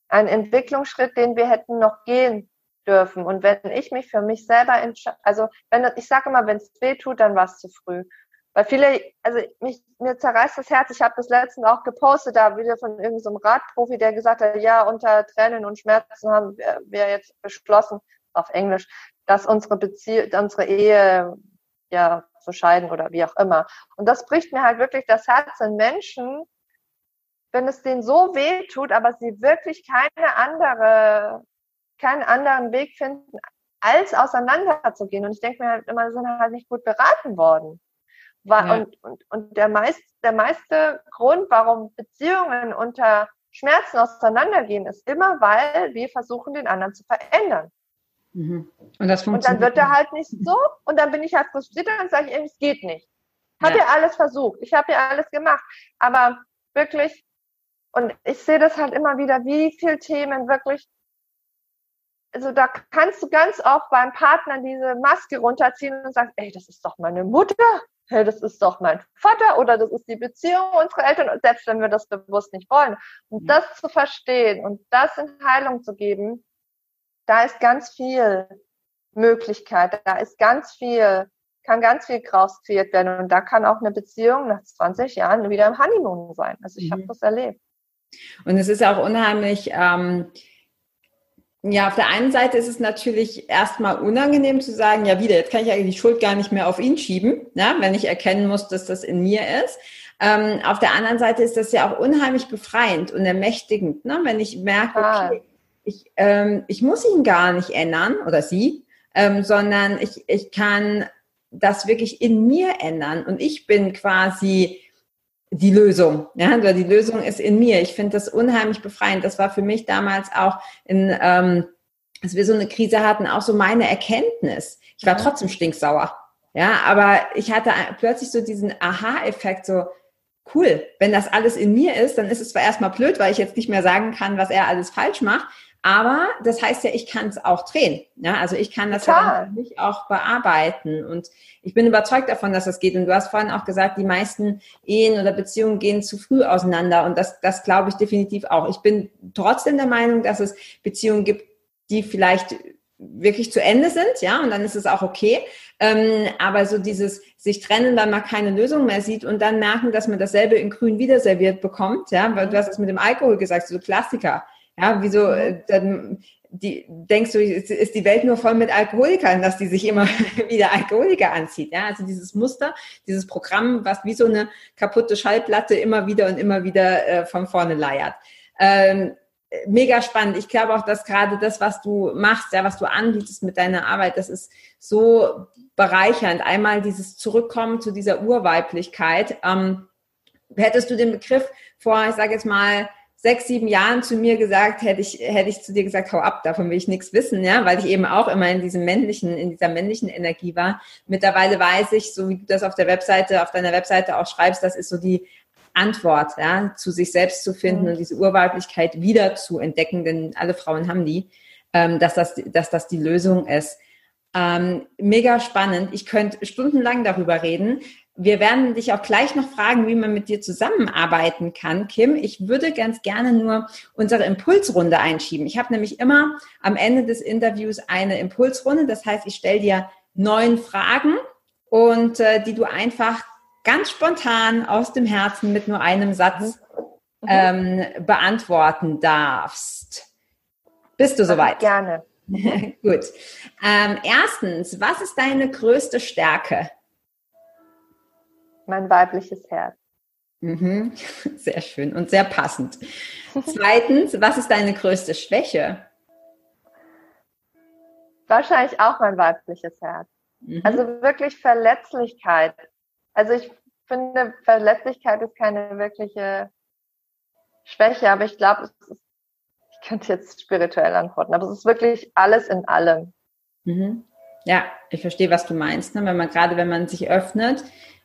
Ein Entwicklungsschritt, den wir hätten noch gehen dürfen. Und wenn ich mich für mich selber entscheide, also wenn ich sage immer, wenn es weh tut, dann war es zu früh. Weil viele, also mich, mir zerreißt das Herz. Ich habe das letztens auch gepostet, da wieder von irgendeinem so Radprofi, der gesagt hat, ja, unter Tränen und Schmerzen haben wir, wir jetzt beschlossen, auf Englisch, dass unsere Beziehung, unsere Ehe ja zu scheiden oder wie auch immer. Und das bricht mir halt wirklich das Herz in Menschen, wenn es denen so weh tut, aber sie wirklich keine andere, keinen anderen Weg finden, als auseinanderzugehen. Und ich denke mir halt immer, sie sind halt nicht gut beraten worden. Ja. und, und, und der, meist, der meiste Grund, warum Beziehungen unter Schmerzen auseinandergehen, ist immer, weil wir versuchen, den anderen zu verändern. Mhm. Und, das und dann wird er halt nicht so und dann bin ich halt frustriert und sage ich, es geht nicht. Habe ja. ja alles versucht, ich habe ja alles gemacht, aber wirklich, und ich sehe das halt immer wieder, wie viele Themen wirklich also da kannst du ganz oft beim Partner diese Maske runterziehen und sagen, ey, das ist doch meine Mutter, hey, das ist doch mein Vater oder das ist die Beziehung unserer Eltern, selbst wenn wir das bewusst nicht wollen. Und das zu verstehen und das in Heilung zu geben, da ist ganz viel Möglichkeit, da ist ganz viel, kann ganz viel draus kreiert werden und da kann auch eine Beziehung nach 20 Jahren wieder im Honeymoon sein. Also ich mhm. habe das erlebt. Und es ist auch unheimlich, ähm, ja, auf der einen Seite ist es natürlich erstmal unangenehm zu sagen, ja wieder, jetzt kann ich eigentlich die Schuld gar nicht mehr auf ihn schieben, ja, wenn ich erkennen muss, dass das in mir ist. Ähm, auf der anderen Seite ist das ja auch unheimlich befreiend und ermächtigend, ne? wenn ich merke, okay, ich, ähm, ich muss ihn gar nicht ändern oder sie, ähm, sondern ich, ich kann das wirklich in mir ändern und ich bin quasi die Lösung. Ja, die Lösung ist in mir. Ich finde das unheimlich befreiend. Das war für mich damals auch in, ähm, als wir so eine Krise hatten, auch so meine Erkenntnis. Ich war trotzdem stinksauer. Ja, aber ich hatte plötzlich so diesen Aha-Effekt, so, cool, wenn das alles in mir ist, dann ist es zwar erstmal blöd, weil ich jetzt nicht mehr sagen kann, was er alles falsch macht, aber das heißt ja, ich kann es auch drehen. Ja, also ich kann das ja mich auch bearbeiten. Und ich bin überzeugt davon, dass das geht. Und du hast vorhin auch gesagt, die meisten Ehen oder Beziehungen gehen zu früh auseinander. Und das, das glaube ich definitiv auch. Ich bin trotzdem der Meinung, dass es Beziehungen gibt, die vielleicht wirklich zu Ende sind, ja, und dann ist es auch okay. Ähm, aber so dieses sich trennen, dann mal keine Lösung mehr sieht und dann merken, dass man dasselbe in Grün wieder serviert bekommt, ja, weil du hast es mit dem Alkohol gesagt, so Klassiker ja, wieso, äh, dann die, denkst du, ist die Welt nur voll mit Alkoholikern, dass die sich immer <laughs> wieder Alkoholiker anzieht? Ja, also dieses Muster, dieses Programm, was wie so eine kaputte Schallplatte immer wieder und immer wieder äh, von vorne leiert. Ähm, mega spannend. Ich glaube auch, dass gerade das, was du machst, ja, was du anbietest mit deiner Arbeit, das ist so bereichernd. Einmal dieses Zurückkommen zu dieser Urweiblichkeit. Ähm, hättest du den Begriff vor, ich sage jetzt mal, sechs, sieben Jahren zu mir gesagt, hätte ich, hätte ich zu dir gesagt, hau ab, davon will ich nichts wissen, ja, weil ich eben auch immer in diesem männlichen, in dieser männlichen Energie war. Mittlerweile weiß ich, so wie du das auf der Webseite, auf deiner Webseite auch schreibst, das ist so die Antwort, ja, zu sich selbst zu finden mhm. und diese Urweiblichkeit wieder zu entdecken, denn alle Frauen haben die, ähm, dass das, dass das die Lösung ist. Ähm, mega spannend. Ich könnte stundenlang darüber reden. Wir werden dich auch gleich noch fragen, wie man mit dir zusammenarbeiten kann, Kim. Ich würde ganz gerne nur unsere Impulsrunde einschieben. Ich habe nämlich immer am Ende des Interviews eine Impulsrunde. Das heißt, ich stelle dir neun Fragen und äh, die du einfach ganz spontan aus dem Herzen mit nur einem Satz mhm. ähm, beantworten darfst. Bist du soweit? Gerne. <laughs> Gut. Ähm, erstens, was ist deine größte Stärke? Mein weibliches Herz. Mhm. <laughs> Sehr schön und sehr passend. Zweitens, was ist deine größte Schwäche? Wahrscheinlich auch mein weibliches Herz. Mhm. Also wirklich Verletzlichkeit. Also ich finde, Verletzlichkeit ist keine wirkliche Schwäche, aber ich glaube, ich könnte jetzt spirituell antworten, aber es ist wirklich alles in allem. Mhm. Ja, ich verstehe, was du meinst. Ne? Wenn man gerade, wenn man sich öffnet,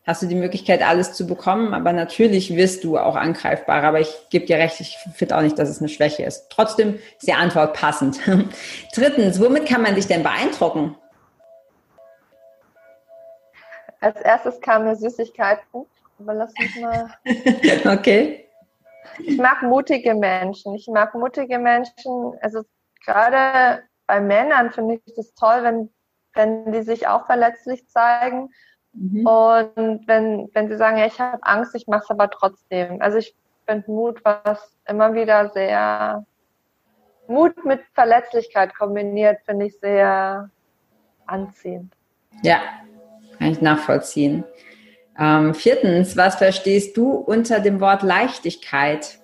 hast du die Möglichkeit, alles zu bekommen, aber natürlich wirst du auch angreifbar. Aber ich gebe dir recht, ich finde auch nicht, dass es eine Schwäche ist. Trotzdem ist die Antwort passend. <laughs> Drittens, womit kann man dich denn beeindrucken? Als erstes kamen mir Süßigkeiten, aber lass mich mal. <laughs> okay. Ich mag mutige Menschen. Ich mag mutige Menschen. Also gerade bei Männern finde ich das toll, wenn, wenn die sich auch verletzlich zeigen Mhm. Und wenn, wenn sie sagen, ja, ich habe Angst, ich mache es aber trotzdem. Also ich finde Mut, was immer wieder sehr Mut mit Verletzlichkeit kombiniert, finde ich sehr anziehend. Ja, kann ich nachvollziehen. Ähm, viertens, was verstehst du unter dem Wort Leichtigkeit?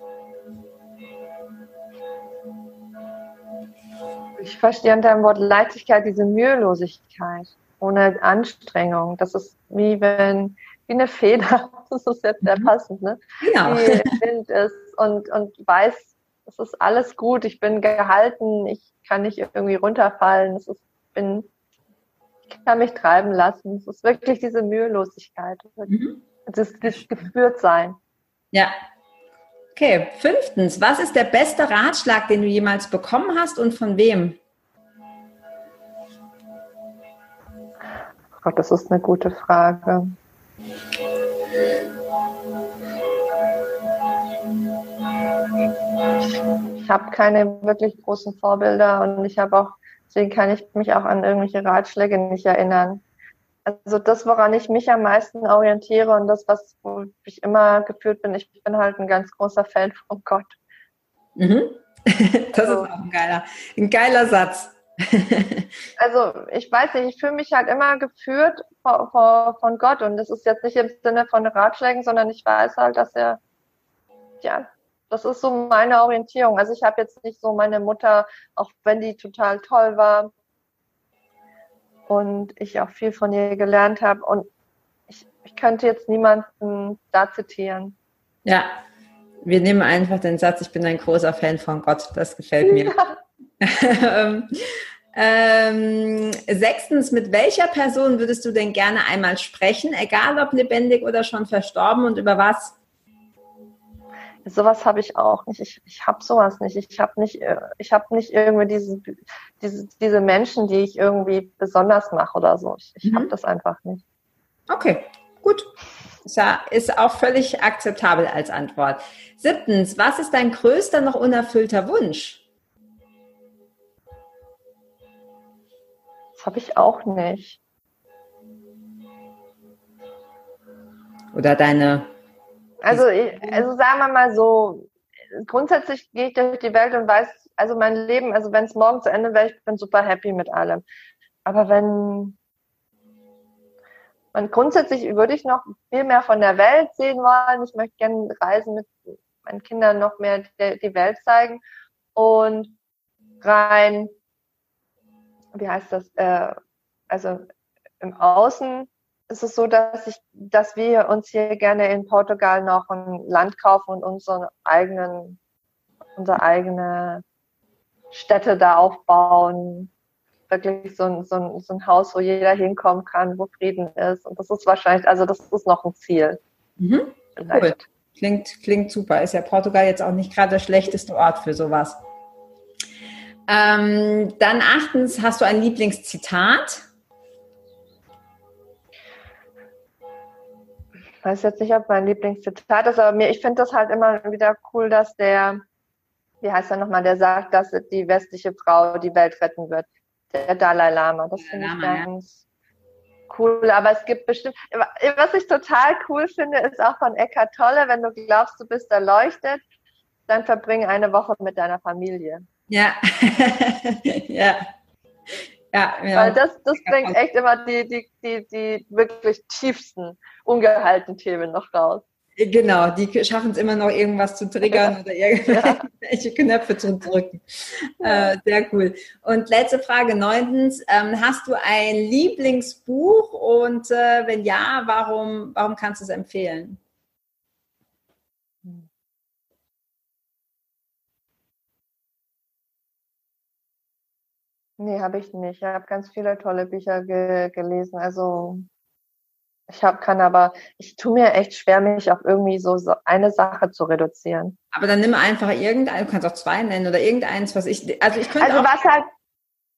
Ich verstehe unter dem Wort Leichtigkeit diese Mühelosigkeit ohne Anstrengung. Das ist wie wenn, wie eine Feder, <laughs> das ist jetzt sehr mhm. passend, ne? Ja. Die Wind ist und, und weiß, es ist alles gut, ich bin gehalten, ich kann nicht irgendwie runterfallen, es ist, bin, ich kann mich treiben lassen. Es ist wirklich diese Mühelosigkeit, mhm. das, das Geführtsein. Ja. Okay, fünftens, was ist der beste Ratschlag, den du jemals bekommen hast und von wem? Gott, das ist eine gute Frage. Ich habe keine wirklich großen Vorbilder und ich habe auch, deswegen kann ich mich auch an irgendwelche Ratschläge nicht erinnern. Also das, woran ich mich am meisten orientiere und das, was wo ich immer geführt bin, ich bin halt ein ganz großer Fan von Gott. Mhm. <laughs> Das ist auch ein geiler, ein geiler Satz. <laughs> also ich weiß nicht, ich fühle mich halt immer geführt vor, vor, von Gott und das ist jetzt nicht im Sinne von Ratschlägen, sondern ich weiß halt, dass er, ja, das ist so meine Orientierung. Also ich habe jetzt nicht so meine Mutter, auch wenn die total toll war, und ich auch viel von ihr gelernt habe. Und ich, ich könnte jetzt niemanden da zitieren. Ja, wir nehmen einfach den Satz, ich bin ein großer Fan von Gott. Das gefällt mir. Ja. <laughs> Ähm, ähm, sechstens, mit welcher Person würdest du denn gerne einmal sprechen, egal ob lebendig oder schon verstorben und über was? sowas habe ich auch nicht. Ich, ich habe sowas nicht. Ich habe nicht, äh, ich habe nicht irgendwie diese, diese, diese Menschen, die ich irgendwie besonders mache oder so. Ich, ich mhm. habe das einfach nicht. Okay, gut. Ist, auch völlig akzeptabel als Antwort. Siebtens, was ist dein größter noch unerfüllter Wunsch? Habe ich auch nicht. Oder deine also, also sagen wir mal so, grundsätzlich gehe ich durch die Welt und weiß, also mein Leben, also wenn es morgen zu Ende wäre, ich bin super happy mit allem. Aber wenn man grundsätzlich würde ich noch viel mehr von der Welt sehen wollen. Ich möchte gerne reisen mit meinen Kindern noch mehr die Welt zeigen und rein, wie heißt das, äh, also im Außen ist es so, dass ich, dass wir uns hier gerne in Portugal noch ein Land kaufen und unsere eigenen, unsere eigene Städte da aufbauen. Wirklich so ein, so, ein, so ein Haus, wo jeder hinkommen kann, wo Frieden ist. Und das ist wahrscheinlich, also das ist noch ein Ziel. Mhm. Cool. Klingt, klingt super. Ist ja Portugal jetzt auch nicht gerade der schlechteste Ort für sowas. Ähm, dann achtens, hast du ein Lieblingszitat? weiß jetzt nicht, ob mein Lieblingszitat ist, aber mir, ich finde das halt immer wieder cool, dass der, wie heißt er nochmal, der sagt, dass die westliche Frau die Welt retten wird. Der Dalai Lama. Das finde ich ganz ja. cool. Aber es gibt bestimmt, was ich total cool finde, ist auch von Eckhart Tolle, wenn du glaubst, du bist erleuchtet, dann verbringe eine Woche mit deiner Familie. <laughs> Ja. ja. Ja, ja. Weil das, das bringt echt immer die, die, die, die wirklich tiefsten, ungehaltenen Themen noch raus. Genau, die schaffen es immer noch irgendwas zu triggern oder irgendwelche ja. <laughs> Knöpfe zu drücken. Ja. Äh, sehr cool. Und letzte Frage, neuntens, ähm, hast du ein Lieblingsbuch und äh, wenn ja, warum, warum kannst du es empfehlen? Nee, habe ich nicht. Ich habe ganz viele tolle Bücher ge gelesen. Also ich hab, kann aber, ich tue mir echt schwer, mich auf irgendwie so, so eine Sache zu reduzieren. Aber dann nimm einfach irgendein, du kannst auch zwei nennen oder irgendeins, was ich, also ich könnte also auch, was halt,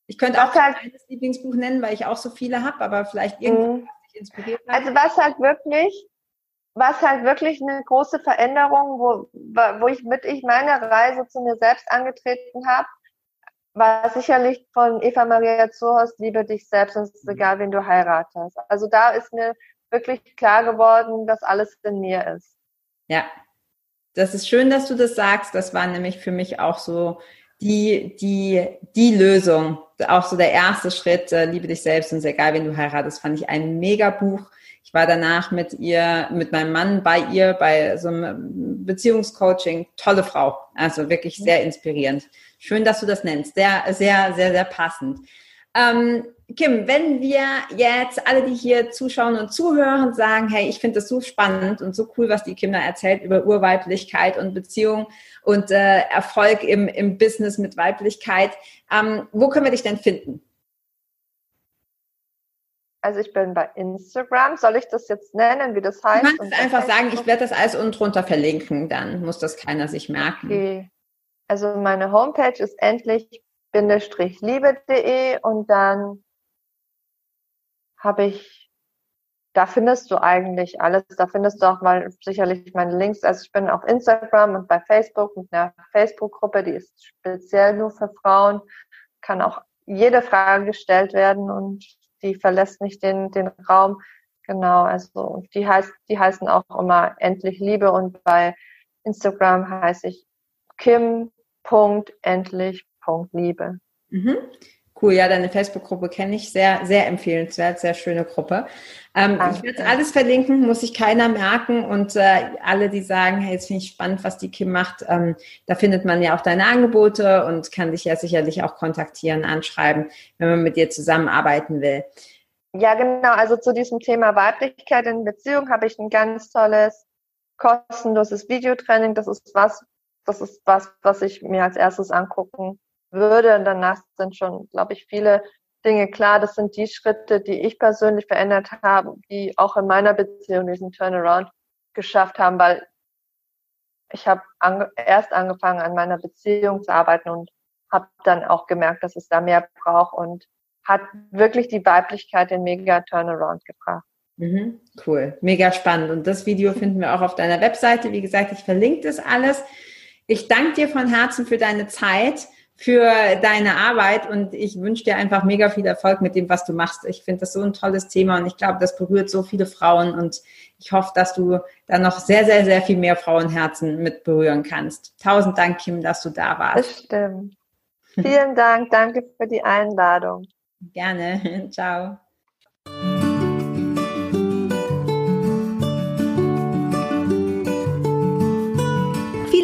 ich könnte auch halt, ein Lieblingsbuch nennen, weil ich auch so viele habe, aber vielleicht irgendwas, mhm. was dich inspiriert hat. Also was halt wirklich, was halt wirklich eine große Veränderung, wo, wo ich mit ich meine Reise zu mir selbst angetreten habe, war sicherlich von Eva Maria Zuhorst, liebe dich selbst, und es ist mhm. egal, wen du heiratest. Also da ist mir wirklich klar geworden, dass alles in mir ist. Ja, das ist schön, dass du das sagst. Das war nämlich für mich auch so die, die, die Lösung. Auch so der erste Schritt, äh, liebe dich selbst und es ist egal, wen du heiratest, fand ich ein mega Buch. Ich war danach mit ihr, mit meinem Mann bei ihr bei so einem Beziehungscoaching. Tolle Frau. Also wirklich sehr inspirierend. Schön, dass du das nennst. Sehr, sehr, sehr, sehr passend. Ähm, Kim, wenn wir jetzt alle, die hier zuschauen und zuhören, sagen, hey, ich finde das so spannend und so cool, was die Kim da erzählt über Urweiblichkeit und Beziehung und äh, Erfolg im, im Business mit Weiblichkeit, ähm, wo können wir dich denn finden? Also ich bin bei Instagram. Soll ich das jetzt nennen, wie das heißt? Du kannst einfach sagen, ich werde das alles unten drunter verlinken, dann muss das keiner sich merken. Okay. Also meine Homepage ist endlich liebe.de und dann habe ich, da findest du eigentlich alles. Da findest du auch mal sicherlich meine Links. Also ich bin auf Instagram und bei Facebook mit einer Facebook-Gruppe, die ist speziell nur für Frauen, kann auch jede Frage gestellt werden und die verlässt nicht den, den Raum. Genau, also die heißt, die heißen auch immer endlich Liebe und bei Instagram heiße ich kim.endlich.liebe. Mhm. Cool, ja, deine Facebook-Gruppe kenne ich. Sehr, sehr empfehlenswert, sehr schöne Gruppe. Ähm, ich werde alles verlinken, muss sich keiner merken. Und äh, alle, die sagen, hey, jetzt finde ich spannend, was die Kim macht, ähm, da findet man ja auch deine Angebote und kann dich ja sicherlich auch kontaktieren, anschreiben, wenn man mit dir zusammenarbeiten will. Ja, genau. Also zu diesem Thema Weiblichkeit in Beziehung habe ich ein ganz tolles, kostenloses Videotraining. Das ist was, das ist was, was ich mir als erstes angucken würde. Und danach sind schon, glaube ich, viele Dinge klar. Das sind die Schritte, die ich persönlich verändert habe, die auch in meiner Beziehung diesen Turnaround geschafft haben, weil ich habe ange erst angefangen, an meiner Beziehung zu arbeiten und habe dann auch gemerkt, dass es da mehr braucht und hat wirklich die Weiblichkeit den mega Turnaround gebracht. Mhm, cool, mega spannend. Und das Video finden wir auch auf deiner Webseite. Wie gesagt, ich verlinke das alles. Ich danke dir von Herzen für deine Zeit für deine Arbeit und ich wünsche dir einfach mega viel Erfolg mit dem, was du machst. Ich finde das so ein tolles Thema und ich glaube, das berührt so viele Frauen und ich hoffe, dass du da noch sehr, sehr, sehr viel mehr Frauenherzen mit berühren kannst. Tausend Dank, Kim, dass du da warst. Das stimmt. Vielen Dank. Danke für die Einladung. Gerne. <laughs> Ciao.